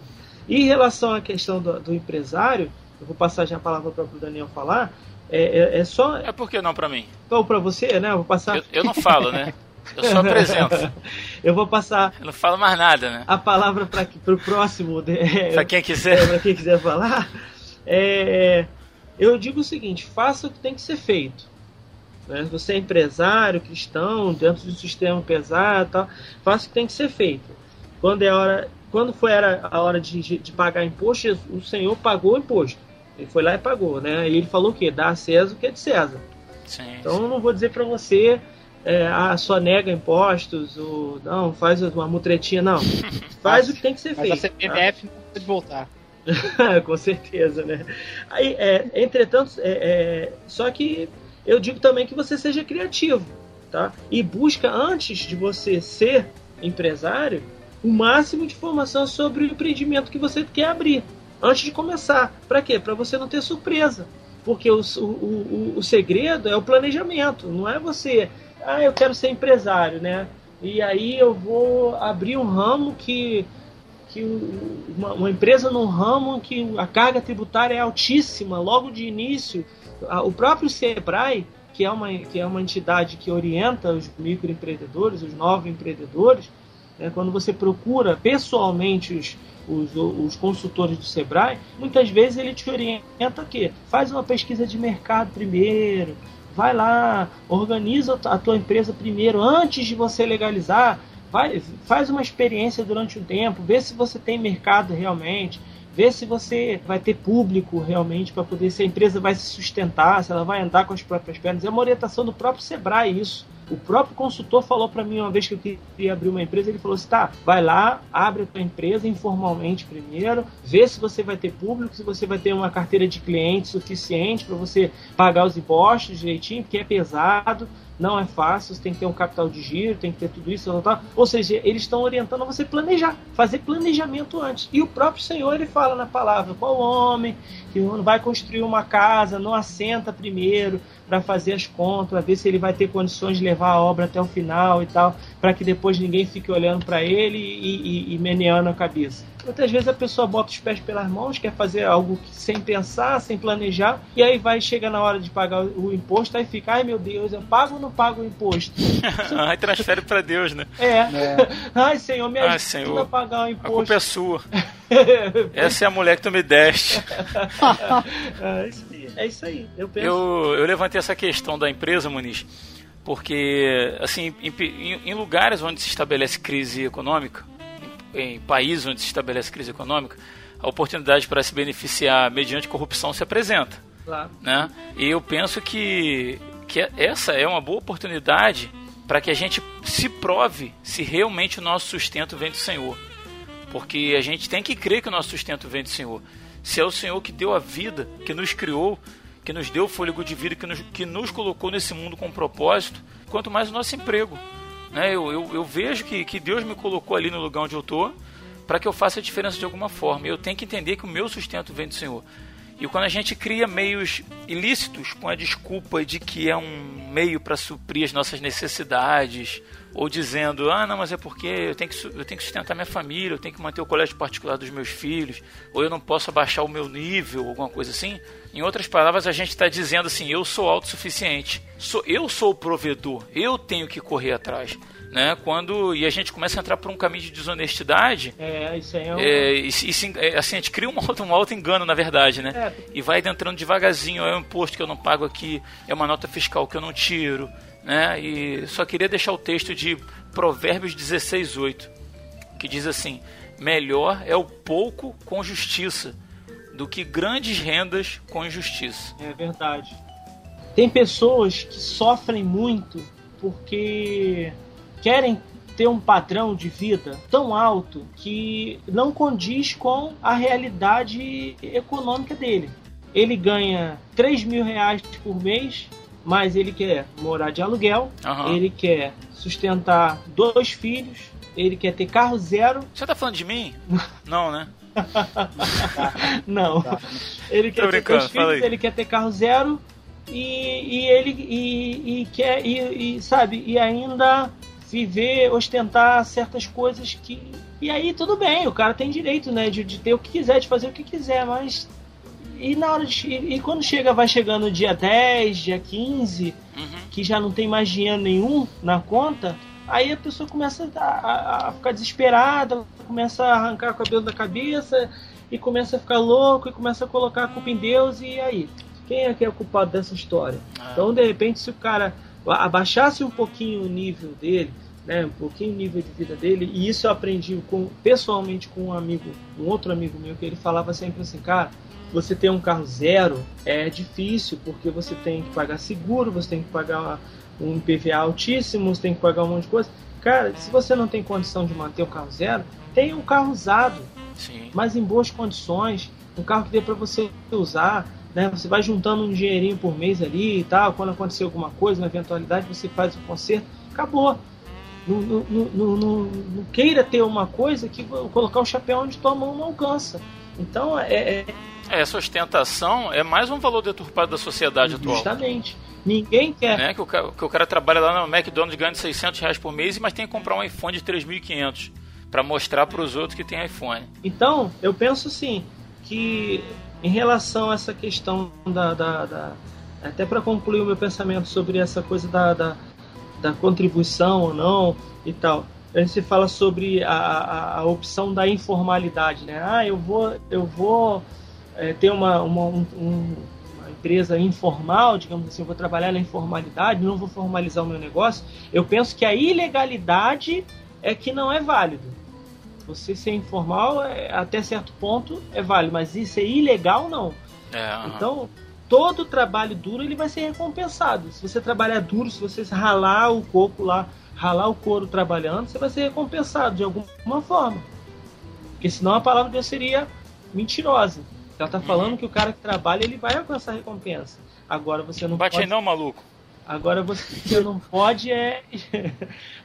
E em relação à questão do, do empresário, eu vou passar já a palavra para o Daniel falar. É, é, é, só. É por que não para mim? Ou para você, né? Eu vou passar. Eu, eu não falo, né? Eu só apresento. eu vou passar. Eu não falo mais nada, né? A palavra para o próximo. É, para quem quiser. É, para quem quiser falar. É, eu digo o seguinte: faça o que tem que ser feito. Né? Você é empresário, cristão, dentro de um sistema pesado, tal, faça o que tem que ser feito. Quando é hora, quando foi era a hora de, de pagar imposto, o Senhor pagou o imposto. Ele foi lá e pagou, né? E ele falou o quê? Dá a César o que é de César. Sim, então eu não vou dizer para você é, ah, só nega impostos, ou não, faz uma mutretinha, não. Faz o que tem que ser Mas feito. A CPMF tá? não pode voltar. Com certeza, né? Aí, é, entretanto, é, é, só que eu digo também que você seja criativo, tá? E busca, antes de você ser empresário, o máximo de informação sobre o empreendimento que você quer abrir. Antes de começar. Para quê? Para você não ter surpresa. Porque o, o, o, o segredo é o planejamento. Não é você, ah, eu quero ser empresário, né? E aí eu vou abrir um ramo que que uma, uma, empresa num ramo que a carga tributária é altíssima, logo de início, o próprio Sebrae, que é uma, que é uma entidade que orienta os microempreendedores, os novos empreendedores, né, quando você procura pessoalmente os, os, os, consultores do Sebrae, muitas vezes ele te orienta o quê? Faz uma pesquisa de mercado primeiro, vai lá, organiza a tua empresa primeiro, antes de você legalizar, vai, faz uma experiência durante um tempo, vê se você tem mercado realmente, vê se você vai ter público realmente para poder, se a empresa vai se sustentar, se ela vai andar com as próprias pernas. É uma orientação do próprio Sebrae isso. O próprio consultor falou para mim uma vez que eu queria abrir uma empresa, ele falou assim: tá, vai lá, abre a tua empresa informalmente primeiro, vê se você vai ter público, se você vai ter uma carteira de clientes suficiente para você pagar os impostos direitinho, porque é pesado não é fácil, você tem que ter um capital de giro, tem que ter tudo isso, tal, tal. ou seja, eles estão orientando você planejar, fazer planejamento antes. E o próprio Senhor ele fala na palavra: qual homem que vai construir uma casa, não assenta primeiro para fazer as contas, para ver se ele vai ter condições de levar a obra até o final e tal, para que depois ninguém fique olhando para ele e, e, e meneando a cabeça. Muitas vezes a pessoa bota os pés pelas mãos, quer fazer algo sem pensar, sem planejar, e aí vai, chega na hora de pagar o imposto, aí fica, ai meu Deus, eu pago ou não pago o imposto? aí transfere para Deus, né? É. é. Ai, Senhor, me ajuda senhor, a pagar o imposto. A culpa é sua. Essa é a mulher que tu me deste. é isso aí. Eu, penso... eu, eu levantei essa questão da empresa, Muniz, porque, assim, em, em, em lugares onde se estabelece crise econômica, em países onde se estabelece crise econômica, a oportunidade para se beneficiar mediante corrupção se apresenta. Claro. Né? E eu penso que, que essa é uma boa oportunidade para que a gente se prove se realmente o nosso sustento vem do Senhor. Porque a gente tem que crer que o nosso sustento vem do Senhor. Se é o Senhor que deu a vida, que nos criou, que nos deu o fôlego de vida, que nos, que nos colocou nesse mundo com um propósito, quanto mais o nosso emprego. Né? Eu, eu, eu vejo que, que Deus me colocou ali no lugar onde eu estou para que eu faça a diferença de alguma forma. Eu tenho que entender que o meu sustento vem do Senhor. E quando a gente cria meios ilícitos com a desculpa de que é um meio para suprir as nossas necessidades, ou dizendo, ah, não, mas é porque eu tenho, que, eu tenho que sustentar minha família, eu tenho que manter o colégio particular dos meus filhos, ou eu não posso abaixar o meu nível, alguma coisa assim. Em outras palavras, a gente está dizendo assim, eu sou autossuficiente, sou, eu sou o provedor, eu tenho que correr atrás. Né? Quando e a gente começa a entrar por um caminho de desonestidade, é, isso aí é, um... é e, e, é, assim, a gente cria um auto, um auto engano na verdade, né? É. E vai entrando devagarzinho, é um imposto que eu não pago aqui, é uma nota fiscal que eu não tiro, né? E só queria deixar o texto de Provérbios 16:8, que diz assim: Melhor é o pouco com justiça do que grandes rendas com injustiça. É verdade. Tem pessoas que sofrem muito porque querem ter um padrão de vida tão alto que não condiz com a realidade econômica dele. Ele ganha 3 mil reais por mês mas ele quer morar de aluguel, uhum. ele quer sustentar dois filhos, ele quer ter carro zero. Você tá falando de mim? Não, né? Não. Tá. Ele quer ter dois filhos, ele quer ter carro zero e, e ele e, e quer e, e, sabe e ainda viver, ostentar certas coisas que e aí tudo bem, o cara tem direito, né, de, de ter o que quiser, de fazer o que quiser, mas e na hora de, e, quando chega, vai chegando dia 10, dia 15, uhum. que já não tem mais dinheiro nenhum na conta, aí a pessoa começa a, a, a, ficar desesperada, começa a arrancar o cabelo da cabeça e começa a ficar louco e começa a colocar a culpa em Deus e aí quem é que é o culpado dessa história? Ah. Então de repente se o cara abaixasse um pouquinho o nível dele, né, um pouquinho o nível de vida dele e isso eu aprendi com, pessoalmente com um amigo, um outro amigo meu que ele falava sempre assim, cara você ter um carro zero é difícil, porque você tem que pagar seguro, você tem que pagar um PVA altíssimo, você tem que pagar um monte de coisa. Cara, se você não tem condição de manter o carro zero, tenha um carro usado, Sim. mas em boas condições, um carro que dê para você usar, né? Você vai juntando um dinheirinho por mês ali e tal, quando acontecer alguma coisa, uma eventualidade, você faz o conserto, acabou. Não, não, não, não, queira ter uma coisa que colocar o chapéu onde tua mão não alcança. Então é, é é, essa ostentação é mais um valor deturpado da sociedade atual. Justamente. Ninguém quer. Né? Que, o cara, que o cara trabalha lá no McDonald's ganhando 600 reais por mês, mas tem que comprar um iPhone de 3.500. para mostrar para os outros que tem iPhone. Então, eu penso sim que em relação a essa questão da, da, da até para concluir o meu pensamento sobre essa coisa da, da, da contribuição ou não e tal, a gente fala sobre a, a, a, opção da informalidade, né? Ah, eu vou, eu vou é, ter uma, uma, um, uma, empresa informal, digamos assim, eu vou trabalhar na informalidade, não vou formalizar o meu negócio. Eu penso que a ilegalidade é que não é válido. Você ser informal, é, até certo ponto, é válido, mas isso é ilegal, não. É, uhum. Então, todo trabalho duro ele vai ser recompensado. Se você trabalhar duro, se você ralar o coco lá, ralar o couro trabalhando, você vai ser recompensado de alguma forma. Porque senão a palavra de Deus seria mentirosa. Ela está falando uhum. que o cara que trabalha ele vai alcançar recompensa. Agora você não Bate pode. aí não, maluco. Agora você não pode é.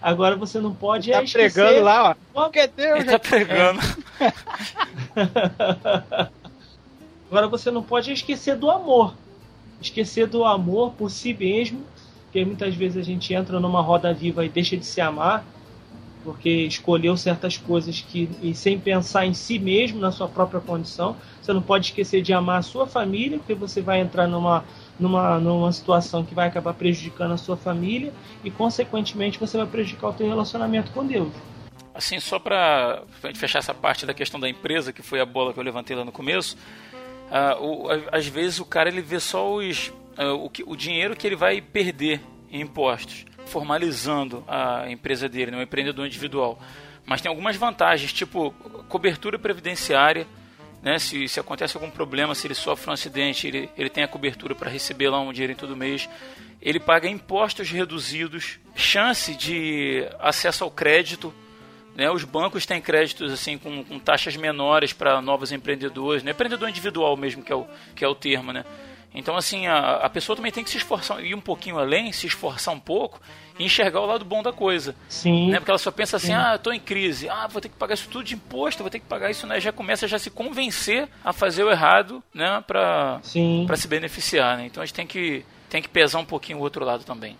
Agora você não pode ele é. Tá pregando lá, ó. Que Deus, Ele tá pregando. É. Agora você não pode esquecer do amor. Esquecer do amor por si mesmo. Porque muitas vezes a gente entra numa roda viva e deixa de se amar. Porque escolheu certas coisas que e sem pensar em si mesmo, na sua própria condição. Você não pode esquecer de amar a sua família, porque você vai entrar numa numa, numa situação que vai acabar prejudicando a sua família e, consequentemente, você vai prejudicar o seu relacionamento com Deus. Assim, só para fechar essa parte da questão da empresa, que foi a bola que eu levantei lá no começo, uh, o, às vezes o cara ele vê só os, uh, o, que, o dinheiro que ele vai perder em impostos, formalizando a empresa dele, né, um empreendedor individual. Mas tem algumas vantagens, tipo cobertura previdenciária, né, se, se acontece algum problema, se ele sofre um acidente, ele, ele tem a cobertura para receber lá um dinheiro todo mês. Ele paga impostos reduzidos, chance de acesso ao crédito. Né, os bancos têm créditos assim com, com taxas menores para novos empreendedores, né, empreendedor individual mesmo que é o, que é o termo, né. Então, assim, a, a pessoa também tem que se esforçar, ir um pouquinho além, se esforçar um pouco e enxergar o lado bom da coisa. Sim. Né? Porque ela só pensa assim, Sim. ah, estou em crise, ah, vou ter que pagar isso tudo de imposto, vou ter que pagar isso, né? Já começa a já se convencer a fazer o errado, né? Para se beneficiar, né? Então a gente tem que, tem que pesar um pouquinho o outro lado também.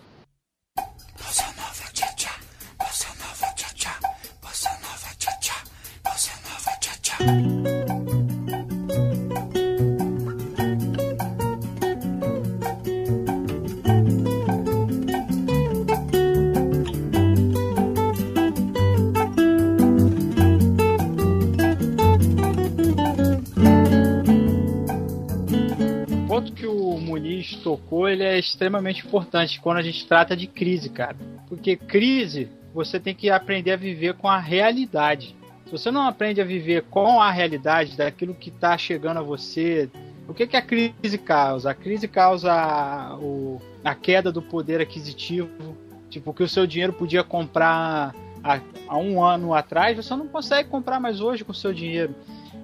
Tocou, ele é extremamente importante quando a gente trata de crise, cara. Porque crise, você tem que aprender a viver com a realidade. Se você não aprende a viver com a realidade daquilo que está chegando a você, o que, que a crise causa? A crise causa o, a queda do poder aquisitivo. Tipo, que o seu dinheiro podia comprar há, há um ano atrás, você não consegue comprar mais hoje com o seu dinheiro.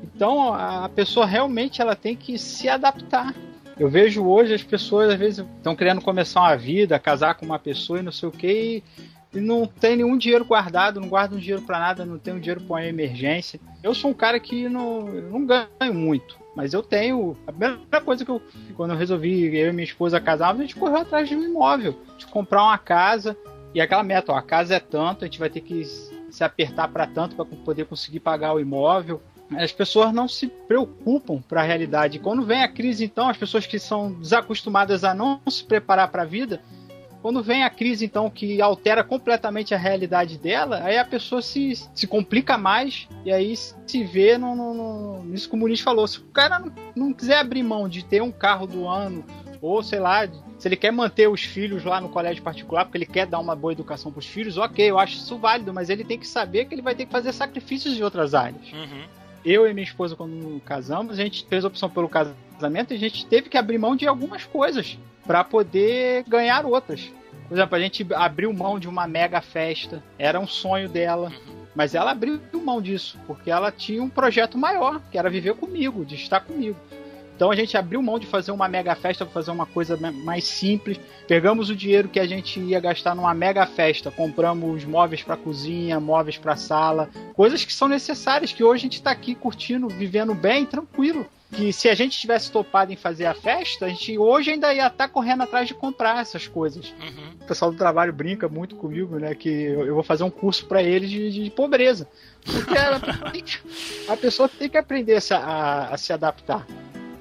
Então a pessoa realmente ela tem que se adaptar. Eu vejo hoje as pessoas, às vezes, estão querendo começar uma vida, casar com uma pessoa e não sei o que, e não tem nenhum dinheiro guardado, não guarda um dinheiro para nada, não tem um dinheiro para uma emergência. Eu sou um cara que não, não ganho muito, mas eu tenho. A primeira coisa que eu, quando eu resolvi, eu e minha esposa casar, a gente correu atrás de um imóvel, de comprar uma casa, e aquela meta, ó, a casa é tanto, a gente vai ter que se apertar para tanto para poder conseguir pagar o imóvel as pessoas não se preocupam para a realidade. Quando vem a crise, então, as pessoas que são desacostumadas a não se preparar para a vida, quando vem a crise, então, que altera completamente a realidade dela, aí a pessoa se, se complica mais e aí se vê no, no, no, nisso que o Muniz falou. Se o cara não, não quiser abrir mão de ter um carro do ano, ou sei lá, se ele quer manter os filhos lá no colégio particular, porque ele quer dar uma boa educação para os filhos, ok, eu acho isso válido, mas ele tem que saber que ele vai ter que fazer sacrifícios em outras áreas. Uhum eu e minha esposa, quando casamos, a gente fez a opção pelo casamento e a gente teve que abrir mão de algumas coisas para poder ganhar outras. Por exemplo, a gente abriu mão de uma mega festa, era um sonho dela. Mas ela abriu mão disso, porque ela tinha um projeto maior, que era viver comigo, de estar comigo. Então a gente abriu mão de fazer uma mega festa para fazer uma coisa mais simples. Pegamos o dinheiro que a gente ia gastar numa mega festa, compramos móveis para cozinha, móveis para sala, coisas que são necessárias que hoje a gente está aqui curtindo, vivendo bem, tranquilo que se a gente tivesse topado em fazer a festa, a gente hoje ainda ia estar tá correndo atrás de comprar essas coisas. Uhum. O pessoal do trabalho brinca muito comigo, né? Que eu, vou fazer um curso para eles de, de, pobreza. Porque a, a, pessoa tem que aprender a, a, a se adaptar.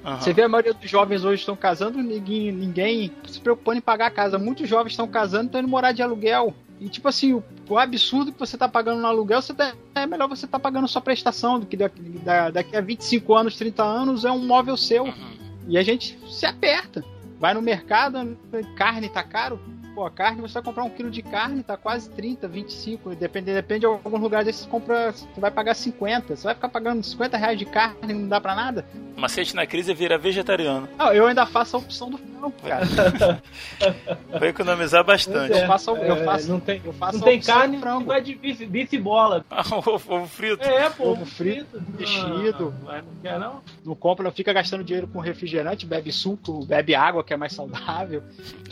Uhum. Você vê a maioria dos jovens hoje estão casando, ninguém, ninguém se preocupando em pagar a casa. Muitos jovens estão casando e estão indo morar de aluguel. E tipo assim, o, o, absurdo que você tá pagando no aluguel, você tá, é melhor você tá pagando sua prestação do que daqui, da, daqui a 25 anos, 30 anos é um móvel seu. Uhum. E a gente se aperta. Vai no mercado, carne tá caro, Pô, a carne, você vai comprar um quilo de carne, tá quase 30, 25. Depende, depende de alguns lugares você compra. Você vai pagar 50. Você vai ficar pagando 50 reais de carne e não dá pra nada. Macete na crise é virar vegetariano. Não, eu ainda faço a opção do frango, cara. vai economizar bastante. É, eu faço, eu é, faço, não tem, eu faço não tem carne, frango. vai de bife, bife bola. Ah, ovo, frito. É, pô. Ovo frito, mexido. Não, não, quer não? Não compra, não fica gastando dinheiro com refrigerante, bebe suco, bebe água, que é mais saudável.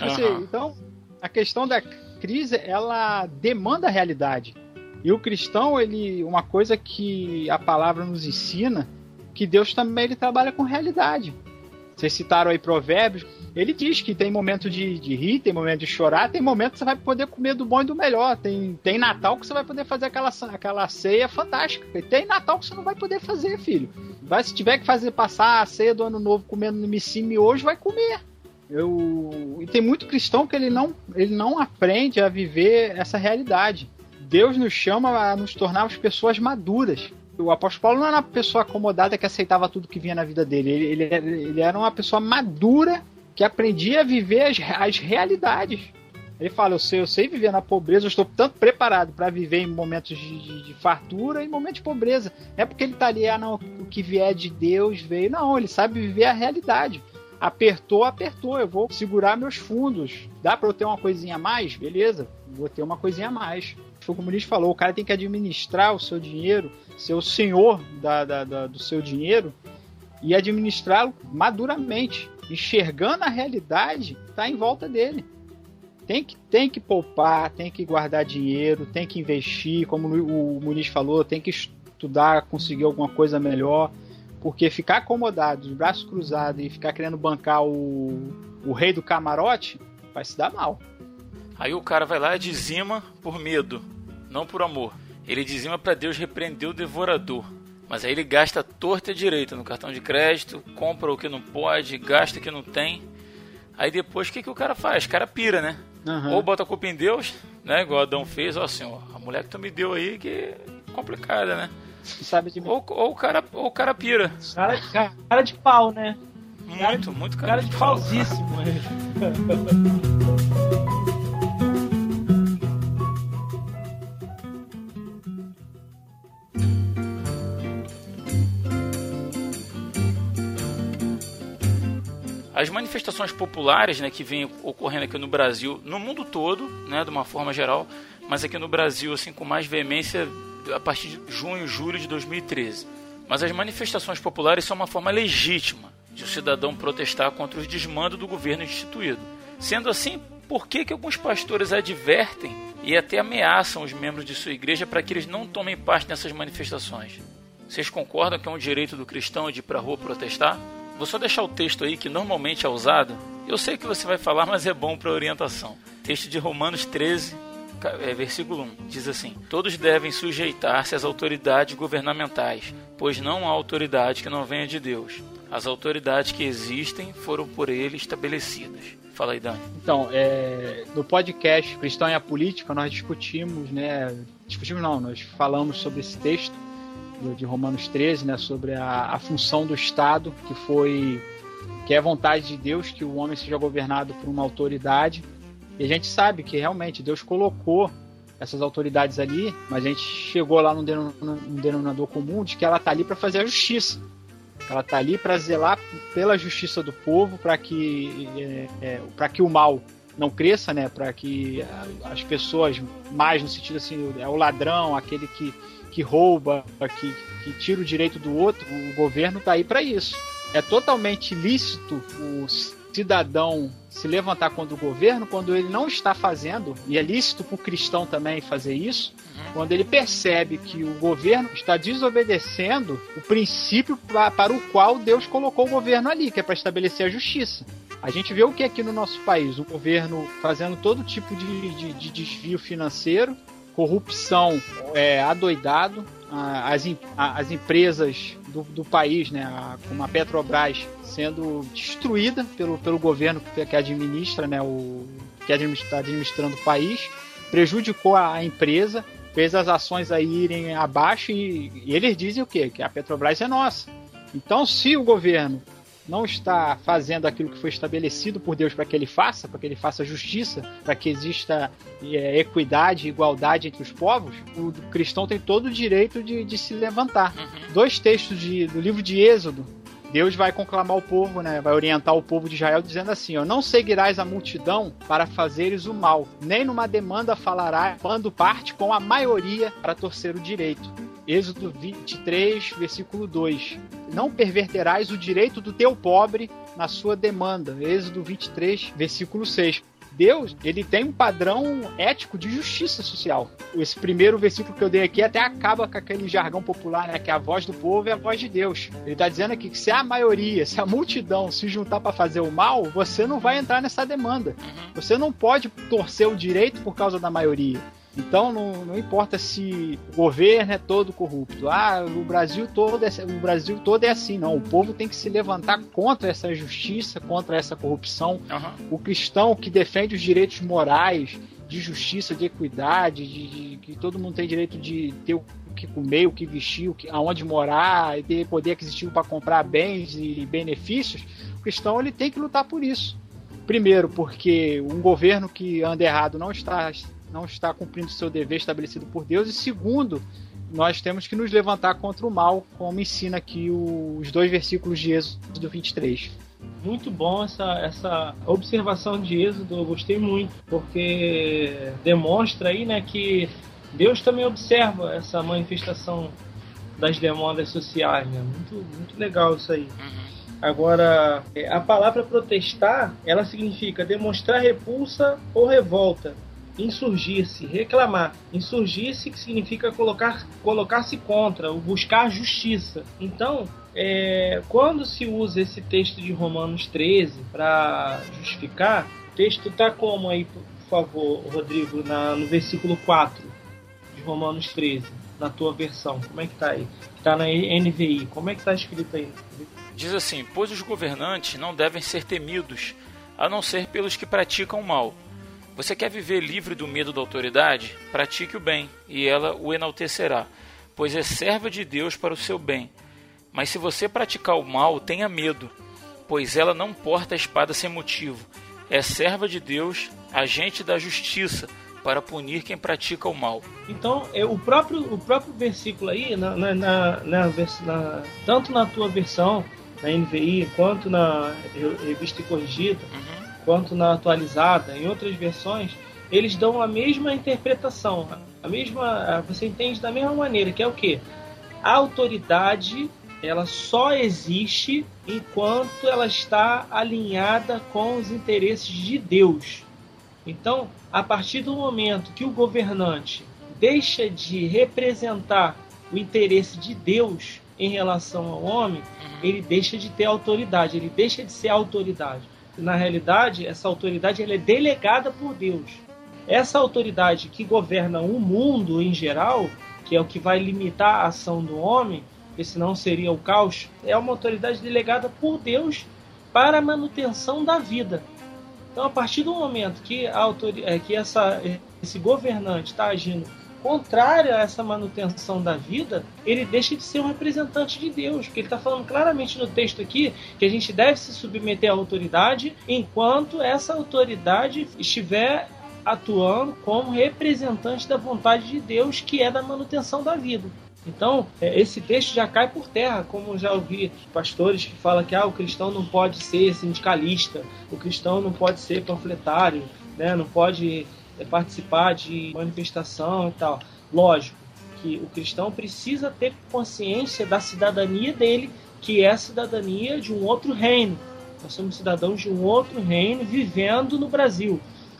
Uhum. então, a questão da crise, ela demanda a realidade. E o cristão, ele, uma coisa que a palavra nos ensina, que Deus também ele trabalha com realidade. Vocês citaram aí provérbios, ele diz que tem momento de, de rir, tem momento de chorar, tem momento que você vai poder comer do bom e do melhor. Tem, tem Natal que você vai poder fazer aquela, aquela ceia fantástica. E tem Natal que você não vai poder fazer, filho. Vai, se tiver que fazer passar a ceia do ano novo comendo no missimi hoje, vai comer. Eu... E tem muito cristão que ele não, ele não aprende a viver essa realidade. Deus nos chama a nos tornarmos pessoas maduras. O apóstolo Paulo não era uma pessoa acomodada que aceitava tudo que vinha na vida dele. Ele, ele, ele era uma pessoa madura que aprendia a viver as, as realidades. Ele fala: eu sei, eu sei viver na pobreza, eu estou tanto preparado para viver em momentos de, de, de, fartura e momentos de pobreza. Não é porque ele está ali, ah, não, o que vier de Deus veio. Não, ele sabe viver a realidade. Apertou, apertou. Eu vou segurar meus fundos. Dá para eu ter uma coisinha a mais? Beleza, vou ter uma coisinha a mais. Foi como o Muniz falou: o cara tem que administrar o seu dinheiro, ser o senhor da, da, da do seu dinheiro e administrá-lo maduramente, enxergando a realidade que está em volta dele. Tem que, tem que poupar, tem que guardar dinheiro, tem que investir, como o Muniz falou, tem que estudar, conseguir alguma coisa melhor. Porque ficar acomodado, de braços cruzados e ficar querendo bancar o, o rei do camarote, vai se dar mal. Aí o cara vai lá e dizima por medo, não por amor. Ele dizima para Deus repreender o devorador. Mas aí ele gasta torta e direita no cartão de crédito, compra o que não pode, gasta o que não tem. Aí depois o que, que o cara faz? O cara pira, né? Uhum. Ou bota a culpa em Deus, né? Igual Adão fez, ó senhor, a mulher que tu me deu aí que é complicada, né? Sabe de ou, ou, o cara, ou o cara pira. Cara, cara de pau, né? Muito, cara, muito cara, cara de, de pauzíssimo. Né? As manifestações populares né, que vêm ocorrendo aqui no Brasil, no mundo todo, né, de uma forma geral, mas aqui no Brasil assim com mais veemência a partir de junho, julho de 2013. Mas as manifestações populares são uma forma legítima de o cidadão protestar contra os desmandos do governo instituído. Sendo assim, por que, que alguns pastores advertem e até ameaçam os membros de sua igreja para que eles não tomem parte nessas manifestações? Vocês concordam que é um direito do cristão de ir para a rua protestar? Vou só deixar o texto aí que normalmente é usado. Eu sei que você vai falar, mas é bom para orientação. Texto de Romanos 13, é, versículo 1, diz assim: Todos devem sujeitar-se às autoridades governamentais, pois não há autoridade que não venha de Deus. As autoridades que existem foram por ele estabelecidas. Fala aí, Dani. Então, é, no podcast Cristão e a Política, nós discutimos, né? Discutimos não, nós falamos sobre esse texto de Romanos 13, né? Sobre a, a função do Estado, que foi que é vontade de Deus que o homem seja governado por uma autoridade e a gente sabe que realmente Deus colocou essas autoridades ali, mas a gente chegou lá num denominador comum de que ela está ali para fazer a justiça. Ela está ali para zelar pela justiça do povo, para que, é, é, para que o mal não cresça, né? Para que as pessoas, mais no sentido assim, é o ladrão, aquele que, que rouba, que, que tira o direito do outro, o governo está aí para isso. é totalmente lícito o cidadão se levantar contra o governo quando ele não está fazendo, e é lícito para o cristão também fazer isso, quando ele percebe que o governo está desobedecendo o princípio para o qual Deus colocou o governo ali, que é para estabelecer a justiça. A gente vê o que aqui no nosso país? O governo fazendo todo tipo de, de, de desvio financeiro, corrupção é, adoidado, as, as empresas do, do país, né, a Petrobras, sendo destruída pelo, pelo governo que administra, né, o, que está administrando o país, prejudicou a empresa, fez as ações aí irem abaixo e, e eles dizem o quê? Que a Petrobras é nossa. Então, se o governo não está fazendo aquilo que foi estabelecido por Deus para que ele faça, para que ele faça justiça, para que exista é, equidade e igualdade entre os povos, o cristão tem todo o direito de, de se levantar. Uhum. Dois textos de, do livro de Êxodo. Deus vai conclamar o povo, né? Vai orientar o povo de Israel dizendo assim: ó, não seguirás a multidão para fazeres o mal, nem numa demanda falará quando parte com a maioria para torcer o direito. Êxodo 23, versículo 2. Não perverterás o direito do teu pobre na sua demanda. Êxodo 23, versículo 6. Deus, ele tem um padrão ético de justiça social. Esse primeiro versículo que eu dei aqui até acaba com aquele jargão popular, né, que a voz do povo é a voz de Deus. Ele está dizendo aqui que se a maioria, se a multidão se juntar para fazer o mal, você não vai entrar nessa demanda. Uhum. Você não pode torcer o direito por causa da maioria. Então não, não importa se o governo é todo corrupto. Ah, o Brasil todo é, o Brasil todo é assim, não. O povo tem que se levantar contra essa justiça, contra essa corrupção. Uhum. O cristão que defende os direitos morais, de justiça, de equidade, de, de, que todo mundo tem direito de ter o que comer, o que vestir, o que, aonde morar, e ter poder aquisitivo para comprar bens e benefícios, o cristão ele tem que lutar por isso. Primeiro, porque um governo que anda errado não está não está cumprindo seu dever estabelecido por Deus. E segundo, nós temos que nos levantar contra o mal, como ensina aqui os dois versículos de Êxodo 23. Muito bom essa, essa observação de Êxodo, eu gostei muito, porque demonstra aí né, que Deus também observa essa manifestação das demandas sociais. Né? Muito, muito legal isso aí. Uhum. Agora, a palavra protestar, ela significa demonstrar repulsa ou revolta, insurgir-se, reclamar. Insurgir-se que significa colocar, colocar-se contra, o buscar justiça. Então, é, quando se usa esse texto de Romanos 13 para justificar, o texto está como aí, por favor, Rodrigo, na, no versículo 4 de Romanos 13, na tua versão. Como é que está aí? Está na NVI. Como é que está escrito aí? Diz assim: Pois os governantes não devem ser temidos, a não ser pelos que praticam mal você quer viver livre do medo da autoridade? Pratique o bem, e ela o enaltecerá, pois é serva de Deus para o seu bem. Mas se você praticar o mal, tenha medo, pois ela não porta a espada sem motivo. É serva de Deus, agente da justiça, para punir quem pratica o mal. Então, é, o, próprio, o próprio versículo aí, na, na, na, na tanto na tua versão, na NVI, quanto na revista corrigida, uhum quanto na atualizada, em outras versões, eles dão a mesma interpretação, a mesma, você entende da mesma maneira, que é o que? A autoridade ela só existe enquanto ela está alinhada com os interesses de Deus. Então, a partir do momento que o governante deixa de representar o interesse de Deus em relação ao homem, uhum. ele deixa de ter autoridade, ele deixa de ser autoridade na realidade, essa autoridade ela é delegada por Deus. Essa autoridade que governa o mundo em geral, que é o que vai limitar a ação do homem, porque senão seria o caos, é uma autoridade delegada por Deus para a manutenção da vida. Então, a partir do momento que, a autoridade, é, que essa, esse governante está agindo contrária a essa manutenção da vida, ele deixa de ser um representante de Deus, porque ele está falando claramente no texto aqui que a gente deve se submeter à autoridade enquanto essa autoridade estiver atuando como representante da vontade de Deus, que é da manutenção da vida. Então, é, esse texto já cai por terra, como já ouvi pastores que falam que ah, o cristão não pode ser sindicalista, o cristão não pode ser panfletário, né, não pode participar de manifestação e tal. Lógico que o cristão precisa ter consciência da cidadania dele, que é a cidadania de um outro reino. Nós somos cidadãos de um outro reino vivendo no Brasil.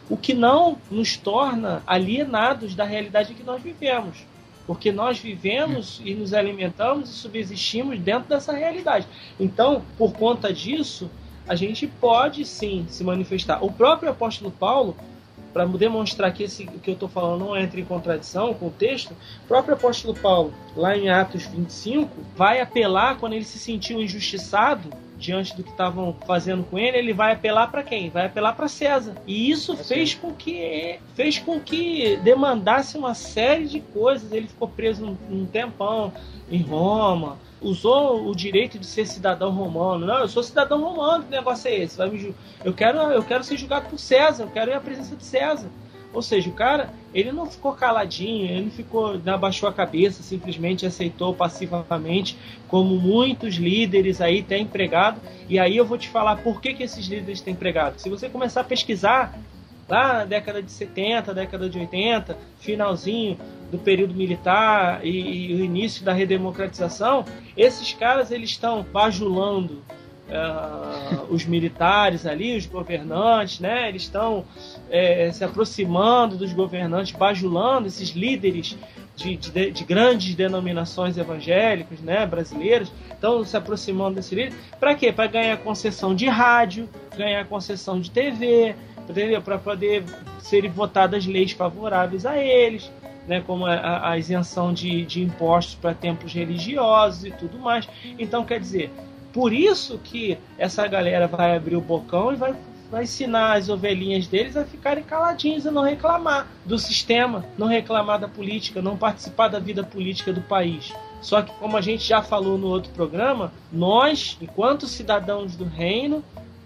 O que não nos torna alienados da realidade que nós vivemos. Porque nós vivemos e nos alimentamos e subsistimos dentro dessa realidade. Então, por conta disso, a gente pode sim se manifestar. O próprio apóstolo Paulo, para demonstrar que esse que eu estou falando não entra em contradição com o texto, o próprio apóstolo Paulo, lá em Atos 25, vai apelar quando ele se sentiu injustiçado diante do que estavam fazendo com ele, ele vai apelar para quem? Vai apelar para César. E isso assim. fez com que fez com que demandasse uma série de coisas. Ele ficou preso um, um tempão em Roma, usou o direito de ser cidadão romano. Não, eu sou cidadão romano, que negócio é esse? Vai me, eu quero eu quero ser julgado por César, eu quero ir à presença de César. Ou seja, o cara, ele não ficou caladinho, ele não ficou, não abaixou a cabeça, simplesmente aceitou passivamente, como muitos líderes aí têm empregado. E aí eu vou te falar por que, que esses líderes têm empregado. Se você começar a pesquisar, lá na década de 70, década de 80, finalzinho do período militar e, e o início da redemocratização, esses caras eles estão bajulando uh, os militares ali, os governantes, né? Eles estão é, se aproximando dos governantes, bajulando esses líderes de, de, de, grandes denominações evangélicas, né, brasileiras, estão se aproximando desse líder. Para quê? Para ganhar concessão de rádio, ganhar concessão de TV, para poder serem votadas leis favoráveis a eles. Né, como a, a isenção de, de impostos para templos religiosos e tudo mais. Então, quer dizer, por isso que essa galera vai abrir o bocão e vai, vai ensinar as ovelhinhas deles a ficarem caladinhos e não reclamar do sistema, não reclamar da política, não participar da vida política do país. Só que, como a gente já falou no outro programa, nós, enquanto cidadãos do reino,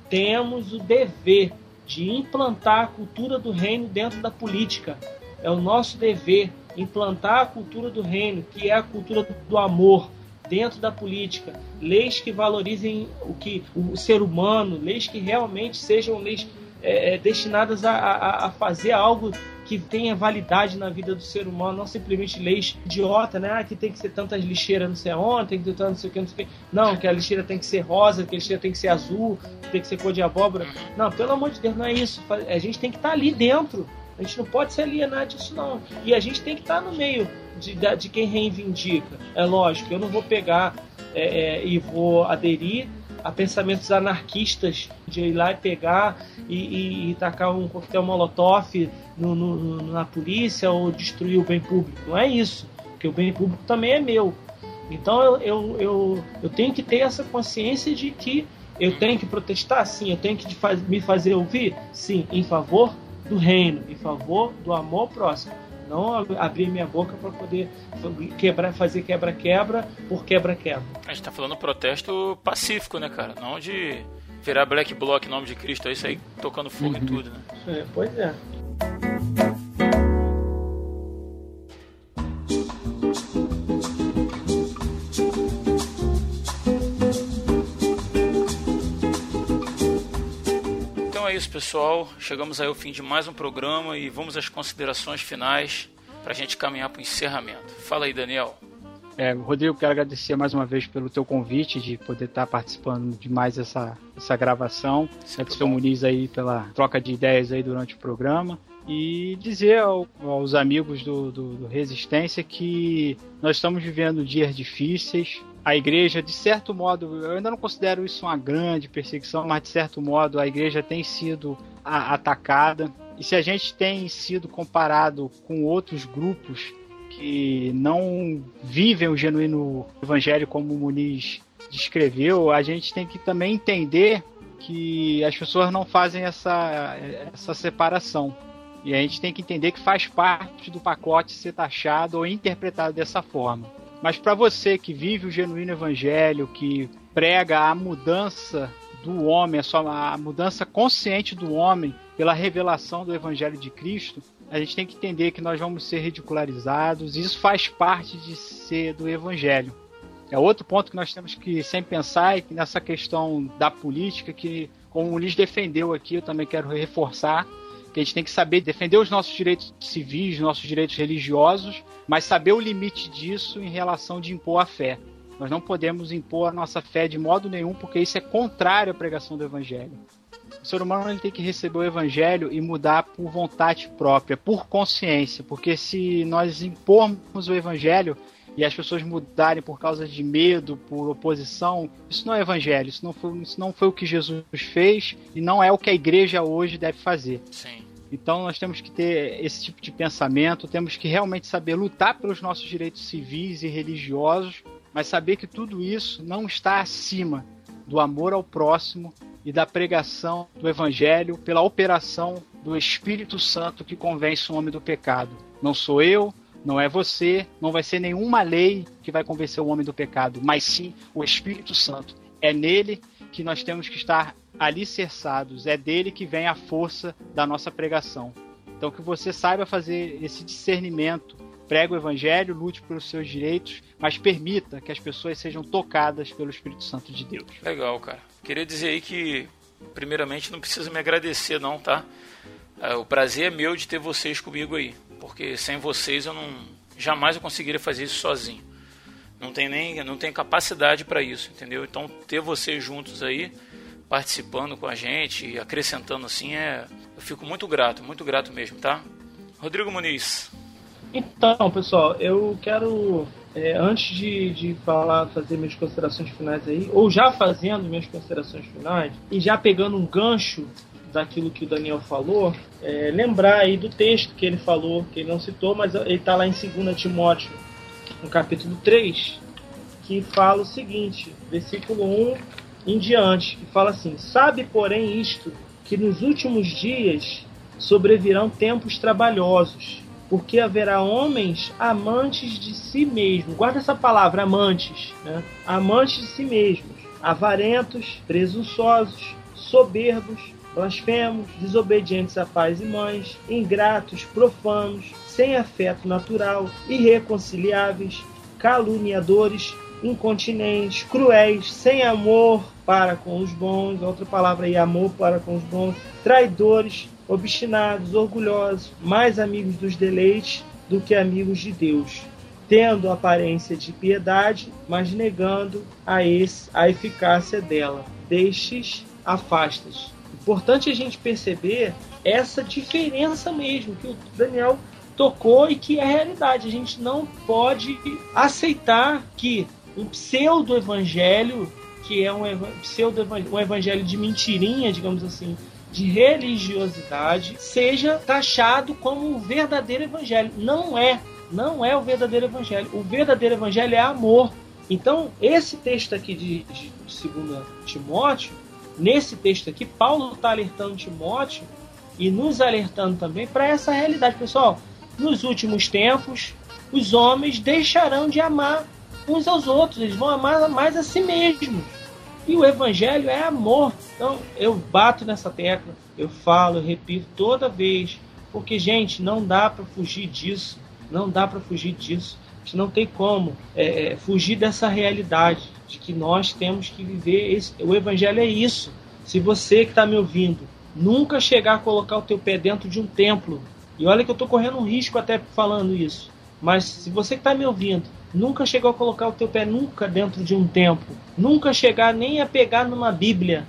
temos o dever de implantar a cultura do reino dentro da política. É o nosso dever implantar a cultura do reino, que é a cultura do amor, dentro da política, leis que valorizem o que o ser humano, leis que realmente sejam leis é, é, destinadas a, a, a, fazer algo que tenha validade na vida do ser humano, não simplesmente leis idiota, né? Ah, que tem que ser tantas lixeiras não sei aonde, tem que ter tanto não sei o que, não sei o que. Não, que a lixeira tem que ser rosa, que a lixeira tem que ser azul, tem que ser cor de abóbora. Não, pelo amor de Deus, não é isso. A gente tem que estar ali dentro. A gente não pode se alienar disso, não. E a gente tem que estar no meio de, de quem reivindica. É lógico, eu não vou pegar é, é, e vou aderir a pensamentos anarquistas de ir lá e pegar e, e, e tacar um coquetel molotov no, no, na polícia ou destruir o bem público. Não é isso, porque o bem público também é meu. Então eu, eu, eu, eu tenho que ter essa consciência de que eu tenho que protestar, sim, eu tenho que me fazer ouvir, sim, em favor do reino, em favor do amor próximo não abrir minha boca para poder quebrar, fazer quebra-quebra por quebra-quebra. A gente tá falando protesto pacífico, né, cara? Não de virar black bloc em nome de Cristo, é isso aí tocando fogo uhum. em tudo, né? É, pois é. Isso, pessoal. Chegamos aí ao fim de mais um programa e vamos às considerações finais para a gente caminhar para o encerramento. Fala aí, Daniel. É, Rodrigo, quero agradecer mais uma vez pelo teu convite de poder estar participando de mais essa, essa gravação. O Muniz aí pela troca de ideias aí durante o programa. E dizer ao, aos amigos do, do, do Resistência que nós estamos vivendo dias difíceis, a igreja, de certo modo, eu ainda não considero isso uma grande perseguição, mas de certo modo a igreja tem sido a, atacada. E se a gente tem sido comparado com outros grupos que não vivem o genuíno evangelho como o Muniz descreveu, a gente tem que também entender que as pessoas não fazem essa, essa separação. E a gente tem que entender que faz parte do pacote ser taxado ou interpretado dessa forma. Mas para você que vive o genuíno evangelho, que prega a mudança do homem, a, sua, a mudança consciente do homem pela revelação do evangelho de Cristo, a gente tem que entender que nós vamos ser ridicularizados, e isso faz parte de ser do evangelho. É outro ponto que nós temos que sempre pensar e nessa questão da política que como o Ulisses defendeu aqui, eu também quero reforçar que a gente tem que saber defender os nossos direitos civis, nossos direitos religiosos, mas saber o limite disso em relação de impor a fé. Nós não podemos impor a nossa fé de modo nenhum, porque isso é contrário à pregação do Evangelho. O ser humano ele tem que receber o Evangelho e mudar por vontade própria, por consciência, porque se nós impormos o Evangelho e as pessoas mudarem por causa de medo, por oposição, isso não é Evangelho, isso não foi, isso não foi o que Jesus fez e não é o que a igreja hoje deve fazer. Sim. Então nós temos que ter esse tipo de pensamento, temos que realmente saber lutar pelos nossos direitos civis e religiosos, mas saber que tudo isso não está acima do amor ao próximo e da pregação do evangelho pela operação do Espírito Santo que convence o homem do pecado. Não sou eu, não é você, não vai ser nenhuma lei que vai convencer o homem do pecado, mas sim o Espírito Santo. É nele que nós temos que estar alicerçados, é dele que vem a força da nossa pregação. Então que você saiba fazer esse discernimento, pregue o evangelho, lute pelos seus direitos, mas permita que as pessoas sejam tocadas pelo Espírito Santo de Deus. Legal, cara. Queria dizer aí que, primeiramente, não precisa me agradecer, não, tá? É, o prazer é meu de ter vocês comigo aí, porque sem vocês eu não jamais eu conseguiria fazer isso sozinho. Não tem nem não tem capacidade para isso, entendeu? Então ter vocês juntos aí participando com a gente, acrescentando assim, é, eu fico muito grato, muito grato mesmo, tá? Rodrigo Muniz. Então, pessoal, eu quero, é, antes de, de falar, fazer minhas considerações finais aí, ou já fazendo minhas considerações finais, e já pegando um gancho daquilo que o Daniel falou, é, lembrar aí do texto que ele falou, que ele não citou, mas ele está lá em 2 Timóteo, no capítulo 3, que fala o seguinte, versículo 1 em diante, que fala assim: Sabe, porém, isto, que nos últimos dias sobrevirão tempos trabalhosos, porque haverá homens amantes de si mesmos. Guarda essa palavra, amantes, né? amantes de si mesmos, avarentos, presunçosos, soberbos, blasfemos, desobedientes a pais e mães, ingratos, profanos, sem afeto natural, irreconciliáveis, caluniadores, incontinentes, cruéis, sem amor para com os bons, outra palavra aí, amor para com os bons, traidores, obstinados, orgulhosos, mais amigos dos deleites do que amigos de Deus, tendo aparência de piedade, mas negando a, esse, a eficácia dela. Destes afastas. Importante a gente perceber essa diferença mesmo que o Daniel tocou e que é realidade. A gente não pode aceitar que um pseudo-evangelho, que é um, pseudo um evangelho de mentirinha, digamos assim, de religiosidade, seja taxado como o verdadeiro evangelho. Não é. Não é o verdadeiro evangelho. O verdadeiro evangelho é amor. Então, esse texto aqui de, de, de 2 Timóteo, nesse texto aqui, Paulo está alertando Timóteo e nos alertando também para essa realidade. Pessoal, nos últimos tempos, os homens deixarão de amar uns aos outros, eles vão amar mais a si mesmos. E o evangelho é amor. Então eu bato nessa tecla, eu falo, eu repito toda vez, porque gente, não dá para fugir disso, não dá para fugir disso. Não tem como é, é, fugir dessa realidade de que nós temos que viver. Esse, o evangelho é isso. Se você que está me ouvindo nunca chegar a colocar o teu pé dentro de um templo, e olha que eu estou correndo um risco até falando isso, mas se você que está me ouvindo nunca chegou a colocar o teu pé nunca dentro de um templo, nunca chegar nem a pegar numa Bíblia,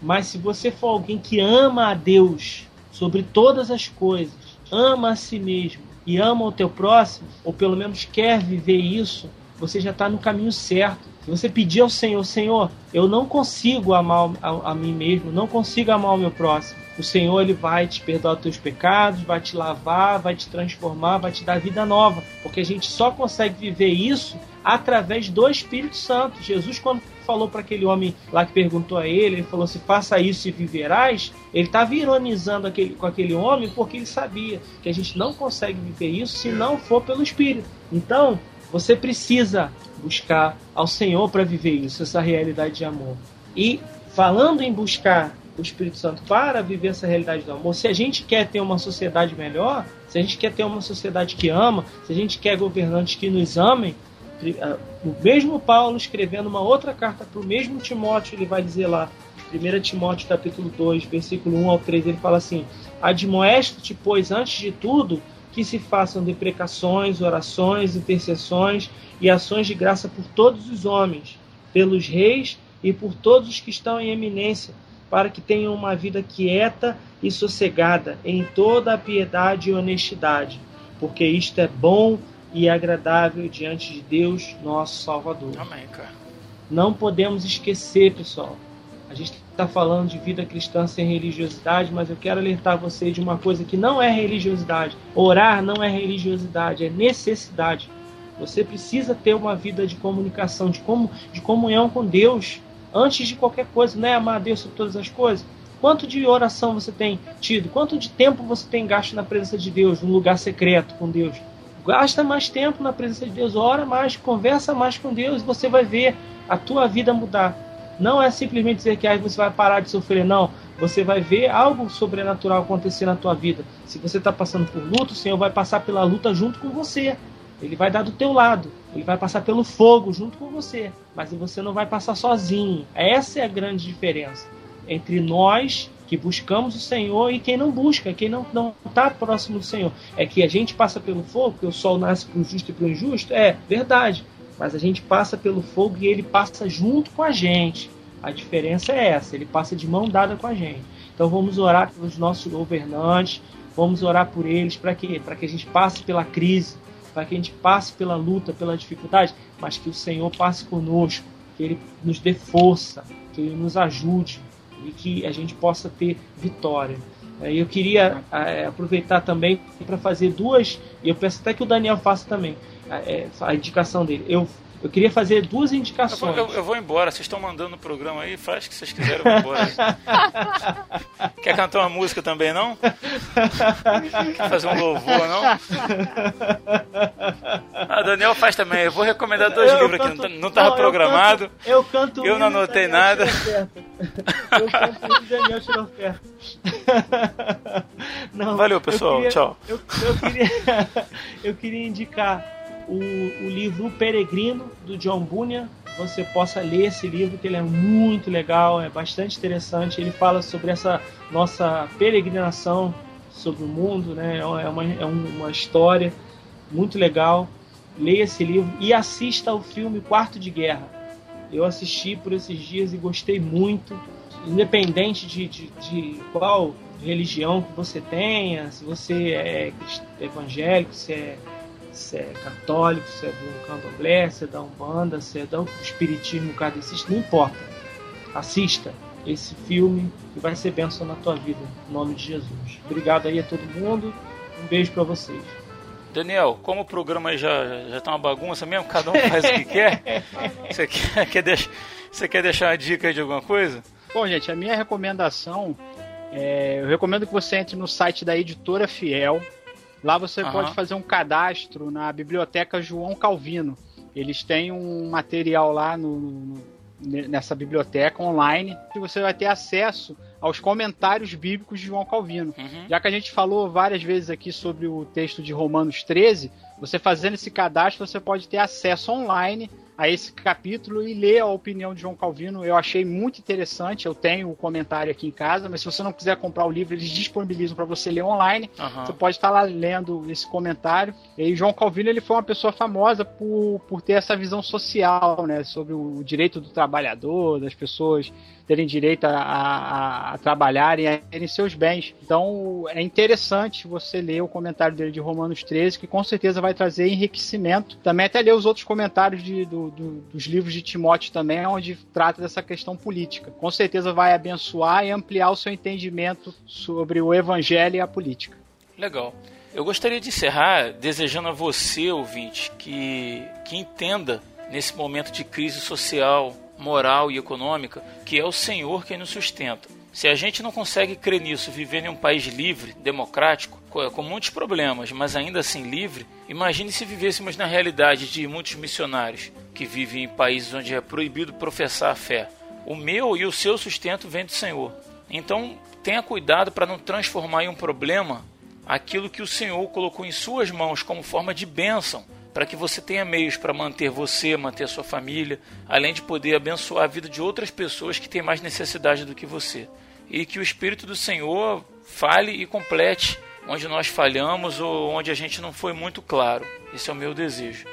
mas se você for alguém que ama a Deus sobre todas as coisas, ama a si mesmo e ama o teu próximo, ou pelo menos quer viver isso, você já está no caminho certo. Se você pedir ao Senhor, Senhor, eu não consigo amar a, a mim mesmo, não consigo amar o meu próximo o Senhor ele vai te perdoar os teus pecados, vai te lavar, vai te transformar, vai te dar vida nova, porque a gente só consegue viver isso através do Espírito Santo. Jesus quando falou para aquele homem lá que perguntou a ele, ele falou: "Se faça isso e viverás". Ele estava ironizando aquele, com aquele homem porque ele sabia que a gente não consegue viver isso se não for pelo Espírito. Então, você precisa buscar ao Senhor para viver isso, essa realidade de amor. E falando em buscar o Espírito Santo para viver essa realidade do amor, se a gente quer ter uma sociedade melhor, se a gente quer ter uma sociedade que ama, se a gente quer governantes que nos amem, o mesmo Paulo escrevendo uma outra carta para o mesmo Timóteo, ele vai dizer lá, 1 Timóteo capítulo 2, versículo 1 ao 3, ele fala assim: Admoesto-te, pois, antes de tudo, que se façam deprecações, orações, intercessões e ações de graça por todos os homens, pelos reis e por todos os que estão em eminência, para que tenham uma vida quieta e sossegada em toda a piedade e honestidade, porque isto é bom e agradável diante de Deus, nosso Salvador. Amém, cara. Não podemos esquecer, pessoal. A gente está falando de vida cristã sem religiosidade, mas eu quero alertar você de uma coisa que não é religiosidade. Orar não é religiosidade, é necessidade. Você precisa ter uma vida de comunicação, de, como, de comunhão com Deus, antes de qualquer coisa, não é amar a Deus sobre todas as coisas. Quanto de oração você tem tido? Quanto de tempo você tem gasto na presença de Deus, num lugar secreto com Deus? Gasta mais tempo na presença de Deus, ora mais, conversa mais com Deus, e você vai ver a tua vida mudar. Não é simplesmente dizer que aí você vai parar de sofrer, não. Você vai ver algo sobrenatural acontecer na tua vida. Se você está passando por luta, o Senhor vai passar pela luta junto com você. Ele vai dar do teu lado. Ele vai passar pelo fogo junto com você. Mas você não vai passar sozinho. Essa é a grande diferença entre nós que buscamos o Senhor e quem não busca, quem não não está próximo do Senhor. É que a gente passa pelo fogo, que o sol nasce para o justo e para o injusto. É verdade. Mas a gente passa pelo fogo e ele passa junto com a gente. A diferença é essa, ele passa de mão dada com a gente. Então vamos orar pelos nossos governantes, vamos orar por eles para quê? Para que a gente passe pela crise, para que a gente passe pela luta, pela dificuldade, mas que o Senhor passe conosco, que ele nos dê força, que ele nos ajude e que a gente possa ter vitória. Eu queria é, aproveitar também para fazer duas, e eu peço até que o Daniel faça também, é, a indicação dele. Eu, eu queria fazer duas indicações. Eu, eu, eu vou embora, vocês estão mandando o programa aí, faz o que vocês quiserem, eu vou embora. Quer cantar uma música também, não? Quer fazer um louvor, não? Ah, Daniel faz também. Eu vou recomendar dois Eu livros canto- aqui, não estava não, eu programado. canto- Eu canto, Eu não anotei Daniel nada. Eu canto Daniel tira oferta. Não, Valeu, eu pessoal. queria- Tchau. Eu, eu queria, eu queria indicar o, o livro O Peregrino, do John Bunyan. Você possa ler esse livro, que ele é muito legal, é bastante interessante. Ele fala sobre essa nossa peregrinação sobre o mundo, né? É uma, é uma história muito legal. Leia esse livro e assista ao filme Quarto de Guerra. Eu assisti por esses dias e gostei muito, independente de, de, de qual religião que você tenha, se você é evangélico, se é, se é católico, se é do candomblé, se é da umbanda, se é do espiritismo kardecista, não importa. Assista esse filme e vai ser bênção na tua vida, em nome de Jesus. Obrigado aí a todo mundo, um beijo para vocês. Daniel, como o programa já, já tá uma bagunça mesmo, cada um faz o que quer, você quer, quer, deix- você quer deixar uma dica aí de alguma coisa? Bom, gente, a minha recomendação é, eu recomendo que você entre no site da editora Fiel. Lá você Aham. pode fazer um cadastro na biblioteca João Calvino. Eles têm um material lá no- no- nessa biblioteca online que você vai ter acesso aos comentários bíblicos de João Calvino. Uhum. Já que a gente falou várias vezes aqui sobre o texto de Romanos 13, você fazendo esse cadastro, você pode ter acesso online a esse capítulo e ler a opinião de João Calvino. Eu achei muito interessante. Eu tenho o comentário aqui em casa, mas se você não quiser comprar o livro, eles disponibilizam para você ler online. Aham. Você pode estar lá lendo esse comentário. E João Calvino ele foi uma pessoa famosa por, por ter essa visão social, né, sobre o direito do trabalhador, das pessoas terem direito a, a, a trabalhar e a terem seus bens. Então é interessante você ler o comentário dele de Romanos 13, que com certeza vai trazer enriquecimento. Também até ler os outros comentários de- do- do- dos livros de Timóteo também, onde trata dessa questão política. Com certeza vai abençoar e ampliar o seu entendimento sobre o evangelho e a política. Legal. Eu gostaria de encerrar desejando a você, ouvinte, que, que entenda nesse momento de crise social, moral e econômica que é o Senhor quem nos sustenta. Se a gente não consegue crer nisso, viver em um país livre, democrático, co- com muitos problemas, mas ainda assim livre, imagine se vivêssemos na realidade de muitos missionários que vivem em países onde é proibido professar a fé. O meu e o seu sustento vem do Senhor. Então, tenha cuidado para não transformar em um problema aquilo que o Senhor colocou em suas mãos como forma de bênção, para que você tenha meios para manter você, manter sua família, além de poder abençoar a vida de outras pessoas que têm mais necessidade do que você. E que o Espírito do Senhor fale e complete onde nós falhamos ou onde a gente não foi muito claro. Esse é o meu desejo.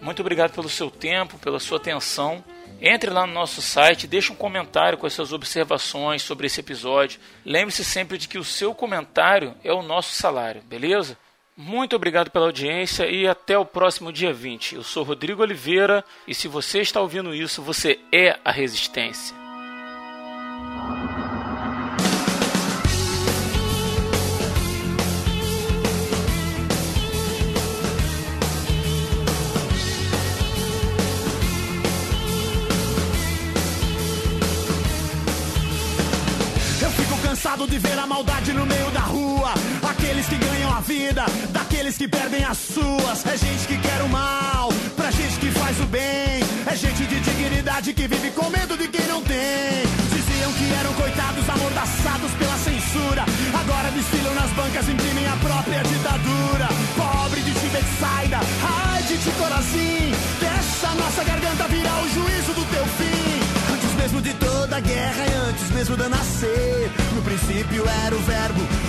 Muito obrigado pelo seu tempo, pela sua atenção. Entre lá no nosso site, deixe um comentário com as suas observações sobre esse episódio. Lembre-se sempre de que o seu comentário é o nosso salário, beleza? Muito obrigado pela audiência e até o próximo dia 20. Eu sou Rodrigo Oliveira e se você está ouvindo isso, você é a resistência. Cansado de ver a maldade no meio da rua. Aqueles que ganham a vida, daqueles que perdem as suas. É gente que quer o mal, pra gente que faz o bem. É gente de dignidade que vive com medo de quem não tem. Diziam que eram coitados amordaçados pela censura. Agora desfilam nas bancas, imprimem a própria ditadura. Pobre de Tibet Saida, ai de Ticorazim. Deixa nossa garganta virar o juízo do teu fim. Antes mesmo de toda a guerra de eu nascer. No princípio era o verbo